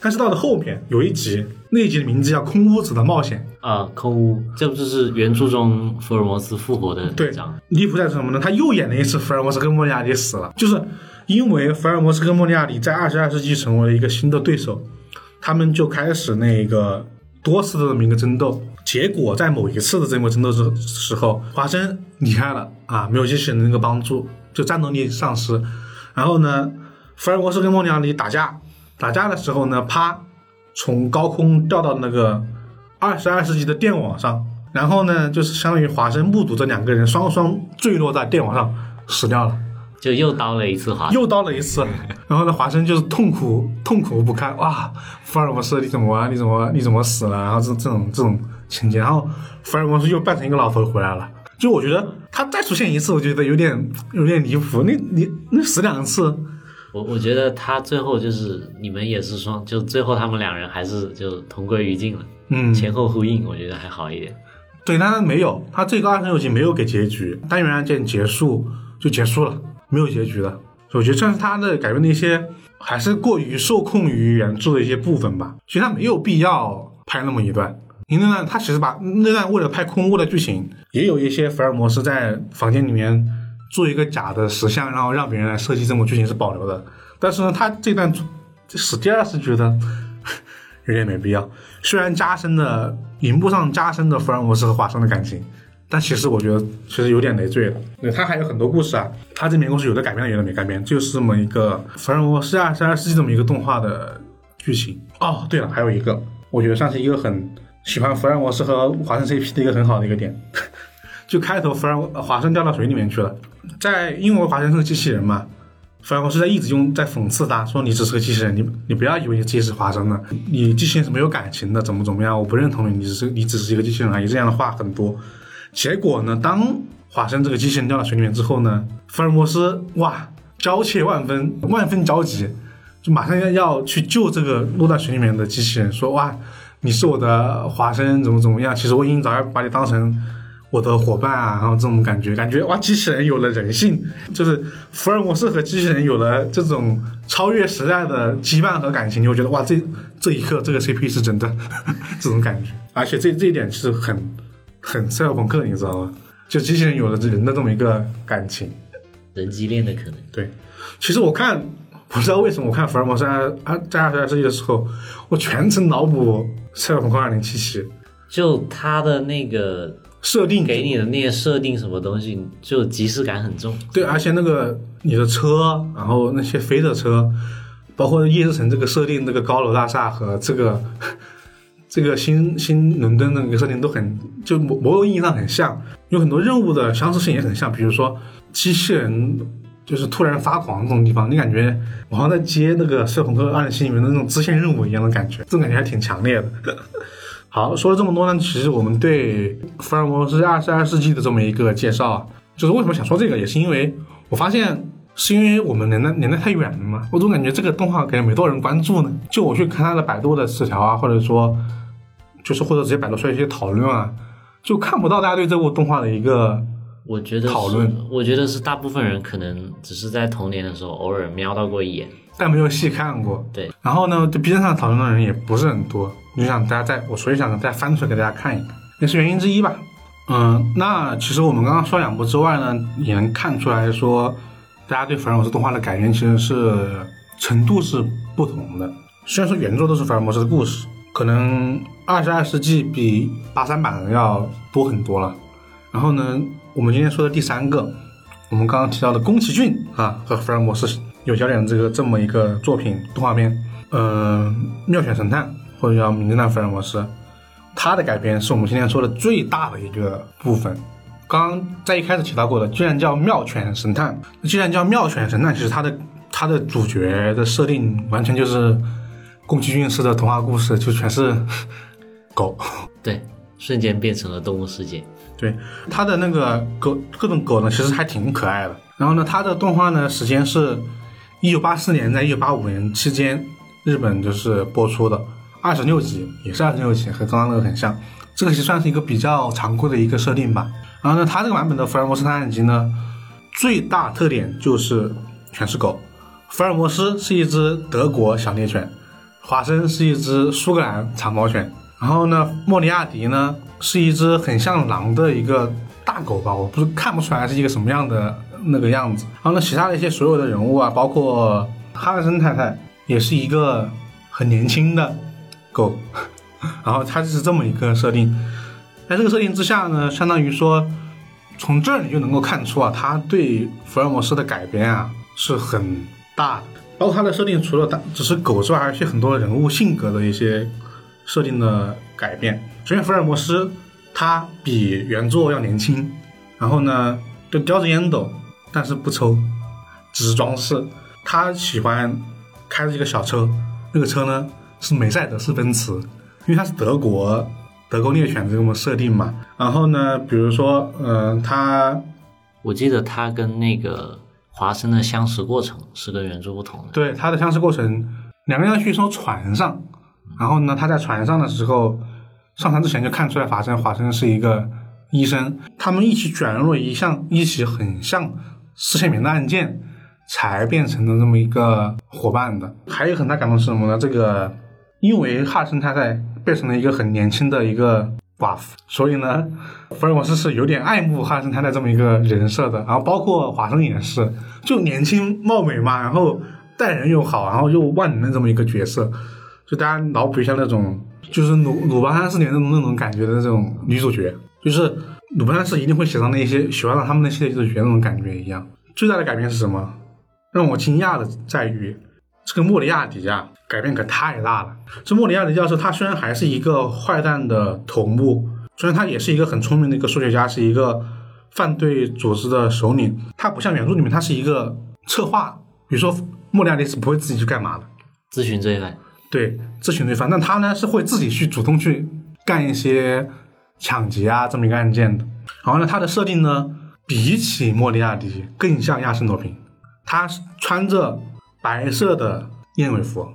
但是到了后面有一集，那一集的名字叫《空屋子的冒险》，啊，空屋，这不就是原著中福尔摩斯复活的对？离谱在什么呢？他又演了一次福尔摩斯跟莫里亚蒂死了，就是因为福尔摩斯跟莫里亚蒂在二十二世纪成为了一个新的对手，他们就开始那个多次的这么一个争斗。结果在某一次的这么争斗之时候，华生离开了啊，没有机器人的那个帮助，就战斗力丧失。然后呢，福尔摩斯跟莫里亚蒂打架，打架的时候呢，啪从高空掉到那个二十二世纪的电网上，然后呢，就是相当于华生目睹这两个人双双坠落在电网上死掉了。就又刀了一次华生。又刀了一次，然后呢，华生就是痛苦痛苦不堪，哇，福尔摩斯你怎么啊？你怎么你怎么死了？然后这这种这种情节，然后福尔摩斯又扮成一个老头回来了。就我觉得他再出现一次，我觉得有点有点离谱。你你你死两次，我我觉得他最后就是你们也是双，就最后他们两人还是就同归于尽了，嗯，前后呼应，我觉得还好一点。对，但是没有，他最高二十六集没有给结局，单元案件结束就结束了，没有结局的。所以我觉得算是他的改编的一些，还是过于受控于原著的一些部分吧。其实他没有必要拍那么一段，因为那段他其实把那段为了拍空屋的剧情，也有一些福尔摩斯在房间里面做一个假的石像，然后让别人来设计这种剧情是保留的。但是呢，他这段这史蒂尔是觉得有点没必要。虽然加深了荧幕上加深了福尔摩斯和华生的感情，但其实我觉得其实有点累赘了。对他还有很多故事啊，他这面故事有的改编了，有的没改编，就是这么一个福尔摩斯二十二世纪这么一个动画的剧情。哦，对了，还有一个，我觉得算是一个很喜欢福尔摩斯和华生 CP 的一个很好的一个点。就开头福尔华生掉到水里面去了，在因为华生是个机器人嘛，福尔摩斯在一直用在讽刺他，说你只是个机器人，你你不要以为你自己是华生了，你机器人是没有感情的，怎么怎么样，我不认同你，你只是你只是一个机器人而已，这样的话很多。结果呢，当华生这个机器人掉到水里面之后呢，福尔摩斯哇焦切万分，万分焦急，就马上要要去救这个落在水里面的机器人，说哇你是我的华生，怎么怎么样，其实我已经早要把你当成。我的伙伴啊，然后这种感觉，感觉哇，机器人有了人性，就是福尔摩斯和机器人有了这种超越时代的羁绊和感情，你会觉得哇，这这一刻这个 CP 是真的 这种感觉，而且这这一点是很很赛博朋克，你知道吗？就机器人有了人的这么一个感情，人机恋的可能。对。其实我看不知道为什么，我看福尔摩斯二二在二十二世纪的时候，我全程脑补赛博朋克二零七七就他的那个设定给你的那些设定什么东西，就即视感很重。对，而且那个你的车，然后那些飞的车，包括夜之城这个设定，这个高楼大厦和这个这个新新伦敦的那个设定都很，就某某种意义上很像，有很多任务的相似性也很像。比如说机器人就是突然发狂这种地方，你感觉我好像在接那个《赛博朋克二零七》里面的那种支线任务一样的感觉，这种感觉还挺强烈的。好，说了这么多呢，其实我们对福尔摩斯二十二世纪的这么一个介绍啊，就是为什么想说这个，也是因为我发现是因为我们年代年代太远了嘛，我总感觉这个动画感觉没多少人关注呢。就我去看他的百度的词条啊，或者说就是或者直接百度出来一些讨论啊，就看不到大家对这部动画的一个我觉得讨论我觉得是大部分人可能只是在童年的时候偶尔瞄到过一眼。但没有细看过。对，然后呢，就 B 站上讨论的人也不是很多，就想大家再我所以想再翻出来给大家看一看，也是原因之一吧。嗯，那其实我们刚刚说两部之外呢，也能看出来说，大家对福尔摩斯动画的改编其实是程度是不同的。虽然说原作都是福尔摩斯的故事，可能二十二世纪比八三版的要多很多了。然后呢，我们今天说的第三个，我们刚刚提到的宫崎骏啊和福尔摩斯有焦点的这个这么一个作品动画片，嗯、妙选神探或者叫名侦探福尔摩斯，它的改编是我们今天说的最大的一个部分。刚刚在一开始提到过的，居然叫妙犬神探，既然叫妙犬神探，其实它的它的主角的设定完全就是宫崎骏式的童话故事，就全是狗。对，瞬间变成了动物世界。对，它的那个狗各种狗呢，其实还挺可爱的。然后呢，它的动画呢时间是一九八四年在一九八五年期间，日本就是播出的二十六集，也是二十六集，和刚刚那个很像。这个其实算是一个比较常规的一个设定吧。然后呢，它这个版本的福尔摩斯探案集呢，最大特点就是全是狗。福尔摩斯是一只德国小猎犬，华生是一只苏格兰长毛犬，然后呢，莫里亚迪呢是一只很像狼的一个大狗吧，我不是看不出来是一个什么样的那个样子。然后呢，其他的一些所有的人物啊，包括哈德森太太，也是一个很年轻的狗。然后它就是这么一个设定，在这个设定之下呢，相当于说，从这儿你就能够看出啊，他对福尔摩斯的改编啊是很大的。包括他的设定，除了它只是狗之外，还有一些很多人物性格的一些设定的改变。首先，福尔摩斯他比原作要年轻，然后呢，就叼着烟斗，但是不抽，只是装饰。他喜欢开着一个小车，那个车呢是梅赛德斯奔驰，因为它是德国德国猎犬这么设定嘛。然后呢，比如说，嗯、它我记得它跟那个华生的相识过程是跟原著不同的。对他的相识过程，两个人要去一艘船上，然后呢，他在船上的时候，上船之前就看出来华生，华生是一个医生，他们一起卷入了一项一起很像失窃棉的案件，才变成了这么一个伙伴的。还有很大感动是什么呢？这个因为哈森太太变成了一个很年轻的一个寡妇，所以呢，福尔摩斯是有点爱慕哈森太太这么一个人设的。然后包括华生也是，就年轻貌美嘛，然后待人又好，然后又万能的这么一个角色。就大家脑补一下那种，就是鲁鲁班三四年那种那种感觉的这种女主角，就是鲁班三世一定会写上那些喜欢上他们那些女主角那种感觉一样。最大的改变是什么？让我惊讶的在于，这个莫里亚迪啊，改变可太大了。这莫里亚迪教授，他虽然还是一个坏蛋的头目，虽然他也是一个很聪明的一个数学家，是一个犯罪组织的首领，他不像原著里面，他是一个策划。比如说，莫里亚迪是不会自己去干嘛的，咨询罪犯，对，咨询罪犯，但他呢是会自己去主动去干一些抢劫啊这么一个案件的。然后呢，他的设定呢，比起莫里亚迪更像亚森罗平，他穿着白色的燕尾服，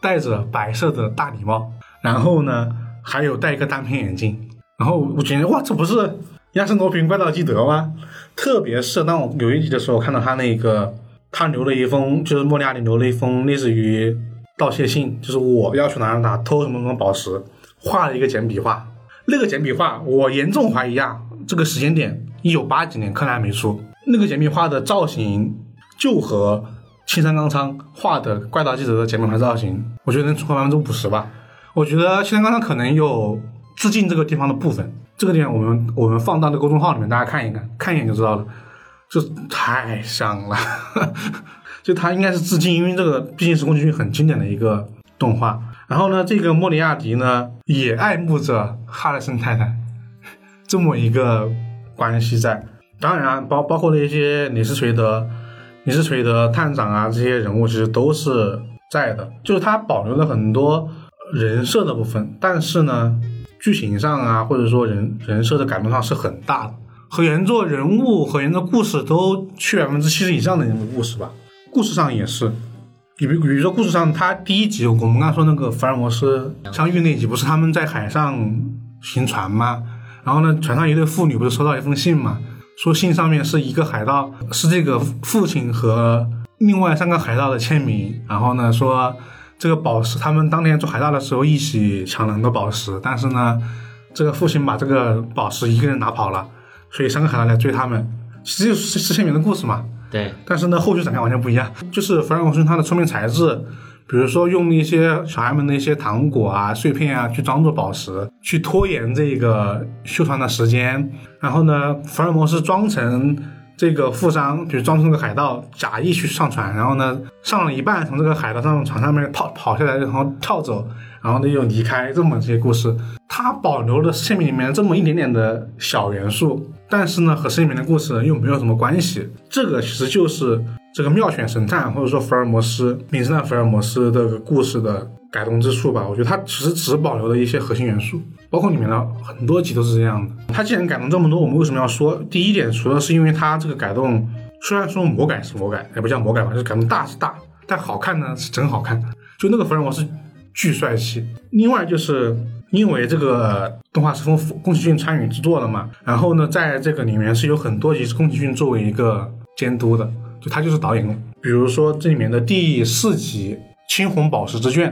戴着白色的大礼帽，然后呢还有戴一个单片眼镜。然后我觉得哇，这不是亚森罗平怪盗基德吗？特别是当我有一集的时候看到他那个，他留了一封，就是莫里亚蒂留了一封类似于道谢信，就是我要去哪哪哪偷什么什么宝石，画了一个简笔画。那个简笔画，我严重怀疑啊，这个时间点一九八几年，柯南还没出，那个简笔画的造型就和青山刚昌画的怪盗基德的简笔画造型，我觉得能出个百分之五十吧。我觉得青山刚昌可能有致敬这个地方的部分，这个地方我们我们放到那公众号里面，大家看一看，看一眼就知道了，就太像了。就他应该是致敬，因为这个毕竟是宫崎骏很经典的一个动画。然后呢，这个莫里亚迪呢也爱慕着哈雷森太太，这么一个关系在。当然，包包括那些李斯垂德、李斯垂德探长啊这些人物，其实都是在的。就是他保留了很多人设的部分，但是呢，剧情上啊，或者说人人设的改动上是很大的，和原作人物和原作故事都去百分之七十以上的那种故事吧。故事上也是，比比比如说故事上，他第一集我们刚刚说那个福尔摩斯相遇那集，不是他们在海上行船吗？然后呢，船上一对父女不是收到一封信吗？说信上面是一个海盗，是这个父亲和另外三个海盗的签名。然后呢，说这个宝石，他们当年做海盗的时候一起抢了很多宝石，但是呢，这个父亲把这个宝石一个人拿跑了，所以三个海盗来追他们。其实就是是签名的故事嘛。对，但是呢，后续展开完全不一样。就是福尔摩斯他的聪明才智，比如说用一些小孩们的一些糖果啊、碎片啊，去装作宝石，去拖延这个修船的时间。然后呢，福尔摩斯装成这个富商，比如装成个海盗，假意去上船，然后呢，上了一半，从这个海盗上船上面跑跑下来，然后跳走，然后呢又离开，这么这些故事，它保留了世界里面这么一点点的小元素。但是呢，和世界里面的故事又没有什么关系。这个其实就是这个妙选神探，或者说福尔摩斯名侦探福尔摩斯这个故事的改动之处吧。我觉得它其实只保留了一些核心元素，包括里面的很多集都是这样的。它既然改动这么多，我们为什么要说？第一点，除了是因为它这个改动，虽然说魔改是魔改，也不叫魔改吧，就是改动大是大，但好看呢是真好看。就那个福尔摩斯巨帅气。另外就是。因为这个动画是从宫崎骏参与制作的嘛，然后呢，在这个里面是有很多集是宫崎骏作为一个监督的，就他就是导演。比如说这里面的第四集《青红宝石之卷》，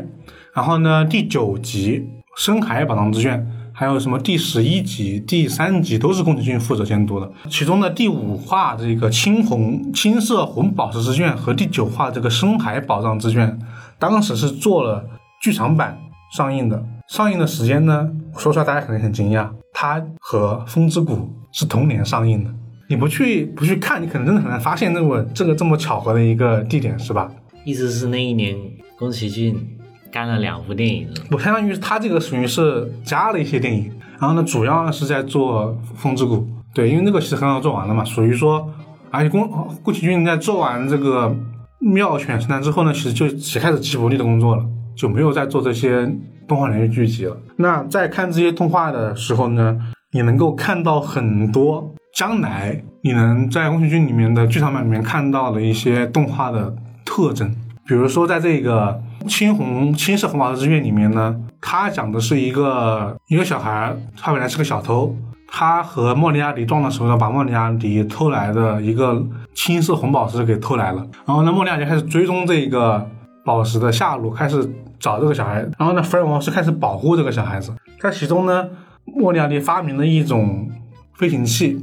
然后呢第九集《深海宝藏之卷》，还有什么第十一集、第三集都是宫崎骏负责监督的。其中的第五话这个青红青色红宝石之卷和第九话这个深海宝藏之卷，当时是做了剧场版上映的。上映的时间呢，说出来大家肯定很惊讶，它和《风之谷》是同年上映的。你不去不去看，你可能真的很难发现那么这个这么巧合的一个地点，是吧？意思是那一年宫崎骏干了两部电影？不，相当于他这个属于是加了一些电影，然后呢，主要是在做《风之谷》。对，因为那个其实很好做完了嘛，属于说，而且宫宫崎骏在做完这个《妙犬神探》之后呢，其实就只开始吉卜力的工作了，就没有再做这些动画连续剧集了。那在看这些动画的时候呢，你能够看到很多将来你能在宫崎骏里面的剧场版里面看到的一些动画的特征，比如说在这个青红青色红宝石之月里面呢，它讲的是一个一个小孩，他本来是个小偷，他和莫里亚蒂撞的时候呢，把莫里亚蒂偷来的一个青色红宝石给偷来了，然后呢，莫里亚蒂开始追踪这个宝石的下落，开始找这个小孩，然后呢，福尔摩斯开始保护这个小孩子，在其中呢，莫里亚蒂发明了一种飞行器，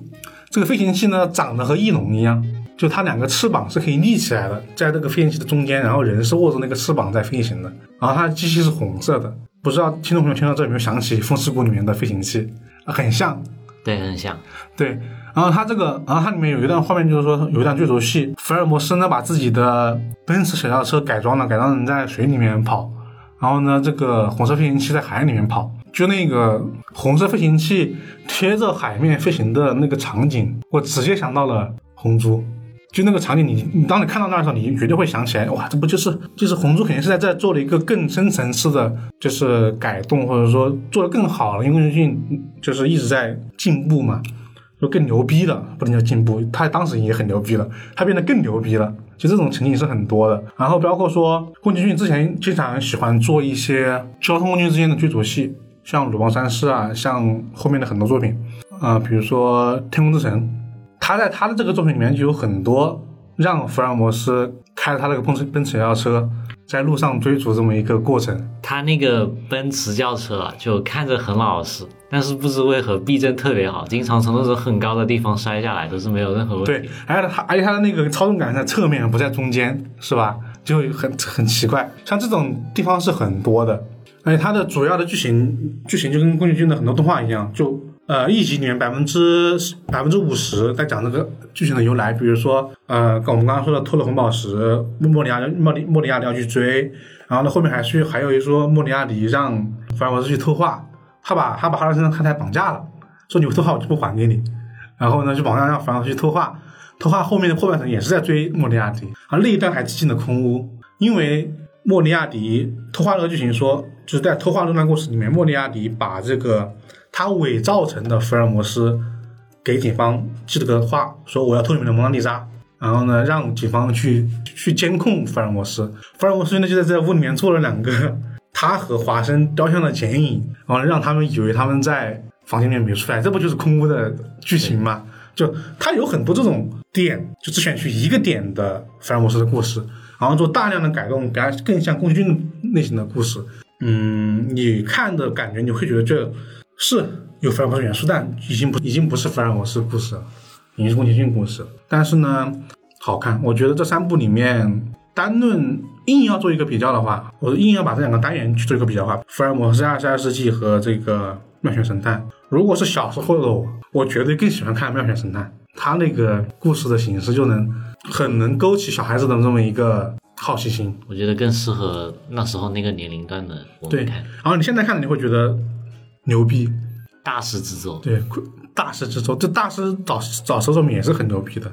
这个飞行器呢长得和翼龙一样，就它两个翅膀是可以立起来的，在这个飞行器的中间，然后人是握着那个翅膀在飞行的，然后它的机器是红色的，不知道听众朋友听到这有没有想起《风之谷》里面的飞行器，啊很像，对，很像。对，然后它这个，然后它里面有一段画面，就是说有一段追逐戏，福尔摩斯呢把自己的奔驰小轿车改装了，改装成在水里面跑，然后呢这个红色飞行器在海里面跑，就那个红色飞行器贴着海面飞行的那个场景，我直接想到了红猪。就那个场景你，你当你看到那的时候，你绝对会想起来，哇，这不就是就是红猪肯定是在这做了一个更深层次的，就是改动，或者说做的更好了，因为宫崎骏就是一直在进步嘛。就更牛逼了，不能叫进步，他当时也很牛逼了，他变得更牛逼了。就这种情景是很多的。然后包括说，宫崎骏之前经常喜欢做一些交通工具之间的追逐戏，像《鲁邦三世》啊，像后面的很多作品，啊、比如说《天空之城》，他在他的这个作品里面就有很多让福尔摩斯开着他那个奔驰奔驰轿车在路上追逐这么一个过程。他那个奔驰轿车啊，就看着很老实，但是不知为何避震特别好，经常从那种很高的地方摔下来都是没有任何问题。对，而且他而且他的那个操纵杆在侧面，不在中间，是吧？就很很奇怪。像这种地方是很多的，而且它的主要的剧情剧情就跟宫崎骏的很多动画一样，就呃一集里面百分之百分之五十在讲这个剧情的由来，比如说呃跟我们刚刚说的偷了红宝石，莫莫里亚莫里莫里亚蒂要去追，然后呢后面还去还有一说莫里亚蒂让福尔摩斯去偷画，他把他把哈德森太太绑架了，说你不偷画我就不还给你。然后呢，就绑架让福尔摩斯去偷画，偷画后面的后半程也是在追莫里亚蒂，而那一段还致敬了空屋，因为莫里亚迪偷画那个剧情说，就是在偷画那段故事里面，莫里亚迪把这个他伪造成的福尔摩斯给警方寄了个话，说我要偷你们的蒙娜丽莎，然后呢，让警方去去监控福尔摩斯，福尔摩斯呢就在这屋里面做了两个 他和华生雕像的剪影，然后让他们以为他们在房间里面没出来，这不就是空屋的剧情吗？就他有很多这种点，就只选取一个点的福尔摩斯的故事，然后做大量的改动，给它更像宫崎骏类型的故事。嗯，你看的感觉你会觉得这是有福尔摩斯元素，但已经不已经不是福尔摩斯故事了，已经是宫崎骏故事。但是呢，好看。我觉得这三部里面，单论硬要做一个比较的话，我硬要把这两个单元去做一个比较的话，福尔摩斯二十二世纪和这个妙犬神探。如果是小时候的我，我绝对更喜欢看妙犬神探，它那个故事的形式就能很能勾起小孩子的这么一个好奇心。我觉得更适合那时候那个年龄段的我对，们看。然后你现在看你会觉得牛逼，大师之作，对，大师之作，这大师早早期作品也是很牛逼的。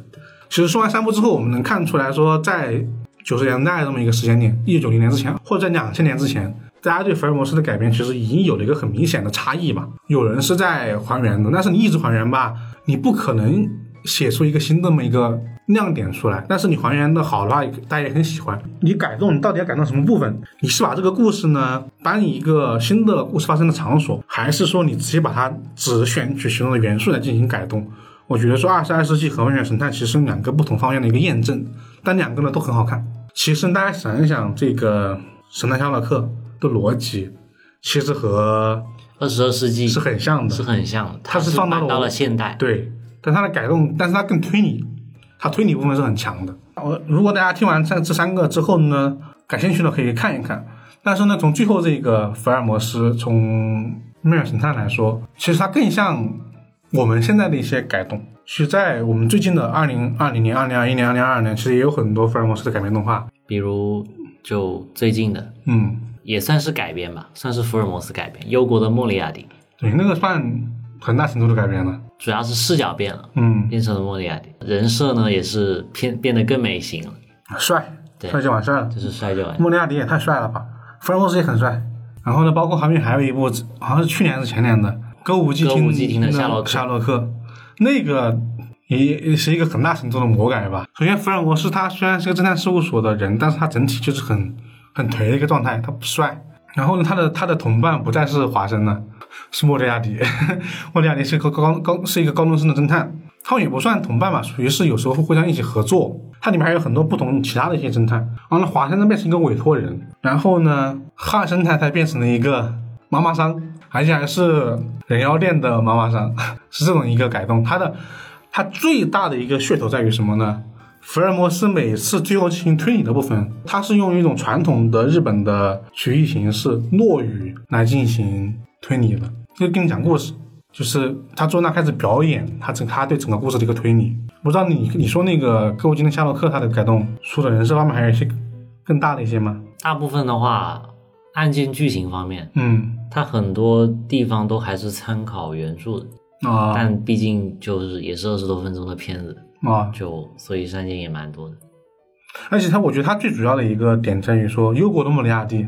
其实说完三部之后，我们能看出来说，在九十年代这么一个时间点，一九九零年之前，或者在两千年之前，大家对福尔摩斯的改编其实已经有了一个很明显的差异嘛。有人是在还原的，但是你一直还原吧，你不可能写出一个新的这么一个亮点出来。但是你还原的好的话，大家也很喜欢。你改动，你到底要改动什么部分？你是把这个故事呢搬一个新的故事发生的场所，还是说你直接把它只选取其中的元素来进行改动？我觉得说《二十二世纪》和《万犬神探》其实两个不同方向的一个验证，但两个呢都很好看。其实大家想一想，这个《神探夏洛克》的逻辑，其实和二十二世纪是很像的是很像的，它是放到了我搬到了现代。对，但它的改动，但是它更推理，它推理部分是很强的。我如果大家听完这这三个之后呢，感兴趣的可以看一看。但是呢，从最后这个福尔摩斯，从妙尔神探来说，其实它更像我们现在的一些改动。其实，在我们最近的二零二零年、二零二一年、二零二二年，其实也有很多福尔摩斯的改编动画。比比如就最近的，嗯，也算是改编吧，算是福尔摩斯改编，忧国的莫里亚蒂，对，那个算很大程度的改变了。主要是视角变了，嗯，变成了莫里亚蒂，人设呢也是偏变得更美型了，帅，对帅就完事儿了。就是帅就完。莫里亚蒂也太帅了吧，福尔摩斯也很帅。然后呢，包括后面还有一部，好像是去年还是前年的《歌舞伎町歌舞伎町的夏洛克夏洛克，那个也也是一个很大程度的魔改吧。首先，福尔摩斯他虽然是个侦探事务所的人，但是他整体就是很很颓的一个状态，他不帅。然后呢，他的他的同伴不再是华生了，是莫里亚蒂。莫里亚蒂是一个高高是一个高中生的侦探，他们也不算同伴吧，属于是有时候会互相一起合作。它里面还有很多不同其他的一些侦探。然后呢，华生呢变成一个委托人，然后呢，哈生太太变成了一个妈妈桑，而且还是人妖店的妈妈桑，是这种一个改动。它的它最大的一个噱头在于什么呢？福尔摩斯每次最后进行推理的部分，它是用一种传统的日本的曲艺形式落语来进行推理的，就跟你讲故事，就是他坐那开始表演，他整他对整个故事的一个推理。不知道你你说那个歌舞伎町夏洛克他的改动，除了人设方面，还有一些更大的一些吗？大部分的话，案件剧情方面，嗯它很多地方都还是参考原著的，啊但毕竟就是也是二十多分钟的片子，啊！就所以删减也蛮多的。而且他我觉得他最主要的一个点在于说，忧国的莫里亚蒂，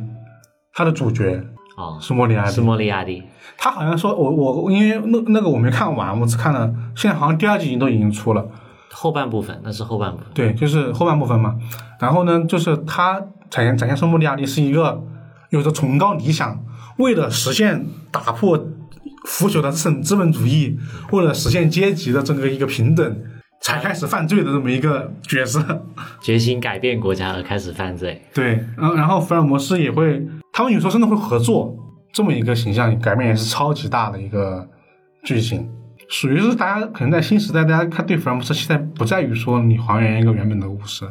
他的主角啊，是莫里亚蒂，是莫里亚蒂，他好像说，我我因为那那个我没看完，我只看了，现在好像第二季都已经出了，后半部分那是后半部分，对，就是后半部分嘛。然后呢，就是他展现展现出莫里亚蒂是一个有着崇高理想，为了实现打破腐朽的资本资本主义，为了实现阶级的这个一个平等，才开始犯罪的这么一个角色。决心改变国家而开始犯罪。对，然后然后福尔摩斯也会，他们有时候真的会合作，这么一个形象改变也是超级大的一个剧情，属于是大家可能在新时代，大家看对福尔摩斯期待不在于说你还原一个原本的故事，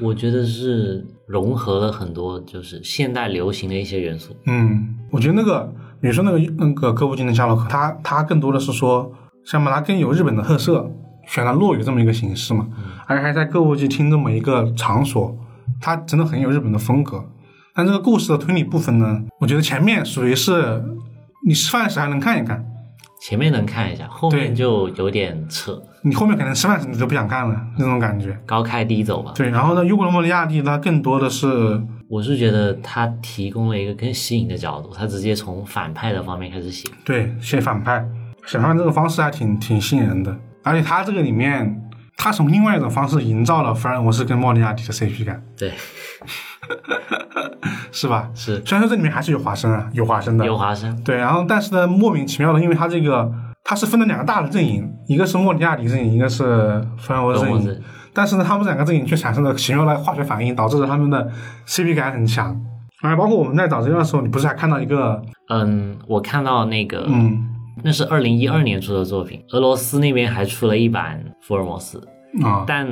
我觉得是融合了很多就是现代流行的一些元素。嗯，我觉得那个，比如说那个那个歌舞伎町的夏洛克，他他更多的是说，想把它更有日本的特色，选了落雨这么一个形式嘛，而且还在歌舞伎町这么一个场所，它真的很有日本的风格。但这个故事的推理部分呢，我觉得前面属于是你吃饭时还能看一看，前面能看一下，后面就有点扯，你后面可能吃饭时你就不想看了那种感觉。高开低走吧。对，然后呢，优格莫利亚蒂它更多的是，我是觉得他提供了一个更新颖的角度，他直接从反派的方面开始写。对，写反派，写反派这个方式还挺挺吸引人的，而且他这个里面，他从另外一种方式营造了福尔摩斯跟莫里亚蒂的 CP 感，对，是吧？是。虽然说这里面还是有华生啊，有华生的，有华生，对，然后但是呢，莫名其妙的，因为他这个他是分了两个大的阵营，一个是莫里亚蒂阵营，一个是福尔摩斯阵营但是呢，他们这两个阵营却产生了奇妙的化学反应，导致了他们的 CP 感很强。啊，包括我们在找资料的时候，你不是还看到一个，嗯，我看到那个，嗯那是二零一二年出的作品，俄罗斯那边还出了一版福尔摩斯，啊，但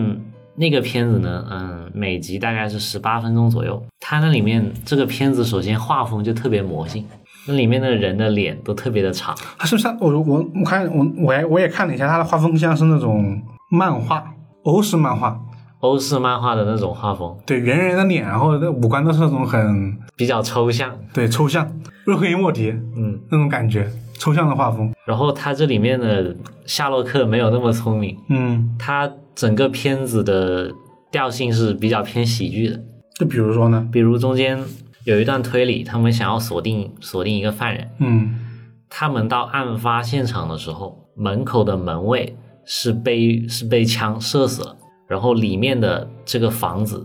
那个片子呢，嗯，每集大概是十八分钟左右。它那里面这个片子首先画风就特别魔性，那里面的人的脸都特别的长，他是不是我我我看我我也我也看了一下，他的画风像是那种漫画，欧式漫画，欧式漫画的那种画风，对，圆圆的脸，然后那五官都是那种很比较抽象，对抽象，瑞克与莫迪嗯。那种感觉，抽象的画风，然后他这里面的夏洛克没有那么聪明，嗯，他整个片子的调性是比较偏喜剧的。就比如说呢，比如中间有一段推理，他们想要锁定锁定一个犯人，嗯。他们到案发现场的时候，门口的门卫是被是被枪射死了，然后里面的这个房子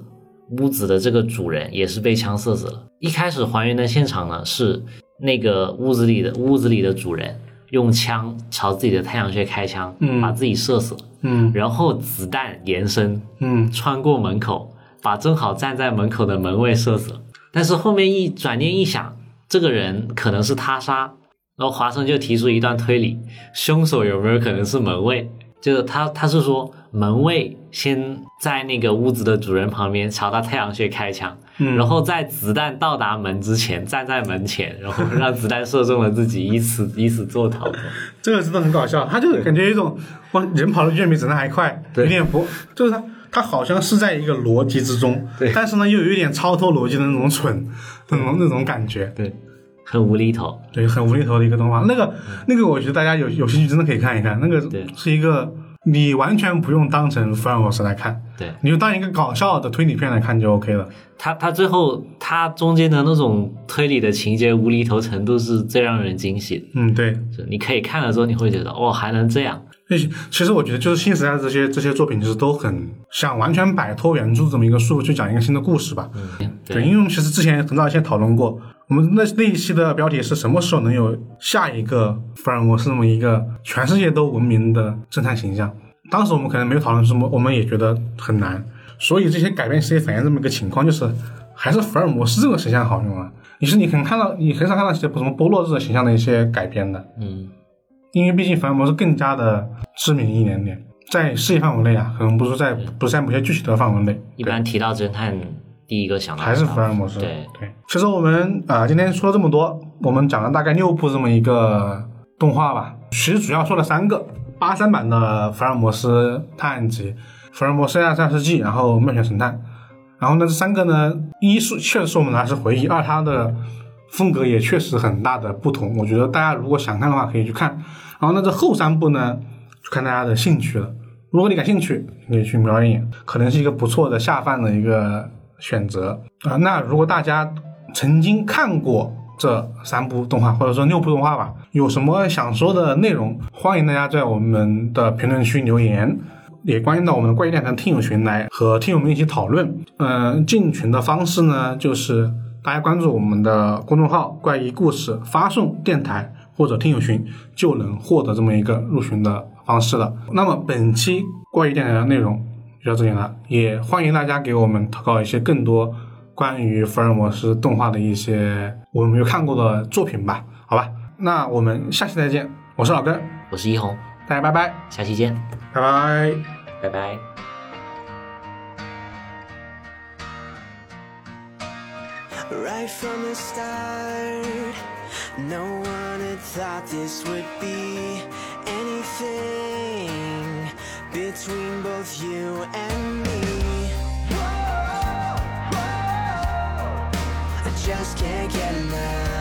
屋子的这个主人也是被枪射死了。一开始还原的现场呢是那个屋子里的屋子里的主人用枪朝自己的太阳穴开枪，嗯把自己射死了，嗯然后子弹延伸嗯穿过门口，把正好站在门口的门卫射死了。但是后面一转念一想，这个人可能是他杀，然后华生就提出一段推理：凶手有没有可能是门卫？就是他，他是说门卫先在那个屋子的主人旁边朝他太阳穴开枪，嗯。然后在子弹到达门之前站在门前，然后让子弹射中了自己，以此以此做逃。脱。这个真的很搞笑，他就感觉有一种哇，人跑得远比子弹还快，对。有点不，就是他他好像是在一个逻辑之中，对。但是呢又有一点超脱逻辑的那种蠢，那种那种感觉，对，很无厘头。对，很无厘头的一个动画。那个那个，我觉得大家有有兴趣真的可以看一看，那个是一个你完全不用当成福尔摩斯来看，对你就当一个搞笑的推理片来看就 OK 了。他他最后他中间的那种推理的情节无厘头程度是最让人惊喜的，嗯，对。就你可以看了之后你会觉得哦还能这样，那些其实我觉得就是新时代的这些这些作品，其实都很想完全摆脱原著这么一个束缚，去讲一个新的故事吧。嗯对，因为其实之前很早以前讨论过，我们那那一期的标题是什么时候能有下一个福尔摩斯这么一个全世界都闻名的侦探形象？当时我们可能没有讨论什么，我们也觉得很难。所以这些改变其实也反映这么一个情况，就是还是福尔摩斯这个形象好用啊。你是你可能看到，你很少看到一些什么波洛这个形象的一些改编的，嗯，因为毕竟福尔摩斯更加的知名一点点，在世界范围内啊，可能不是在不是在某些具体的范围内，一般提到侦探第一个想到还是福尔摩斯。对，对。其实我们啊、呃今天说了这么多，我们讲了大概六部这么一个动画吧，其实主要说了三个：八三版的福尔摩斯探案集、福尔摩斯暗杀世纪，然后妙选神探。然后呢，这三个呢，一是确实是我们拿是回忆，二它的风格也确实很大的不同。我觉得大家如果想看的话，可以去看。然后呢，这后三部呢，就看大家的兴趣了。如果你感兴趣，你可以去瞄一眼，可能是一个不错的下饭的一个选择啊、那如果大家曾经看过这三部动画，或者说六部动画吧，有什么想说的内容，欢迎大家在我们的评论区留言。也欢迎到我们的怪异电台听友群来和听友们一起讨论。嗯、进群的方式呢，就是大家关注我们的公众号“怪异故事”，发送“电台”或者“听友群”，就能获得这么一个入群的方式了。那么本期怪异电台的内容就到这里了，也欢迎大家给我们投稿一些更多关于福尔摩斯动画的一些我们没有看过的作品吧。好吧，那我们下期再见，我是老根，我是一红，大家拜拜，下期见，拜拜。拜拜。Right from the start, no one had thought this would be anything between both you and me. I just can't get enough.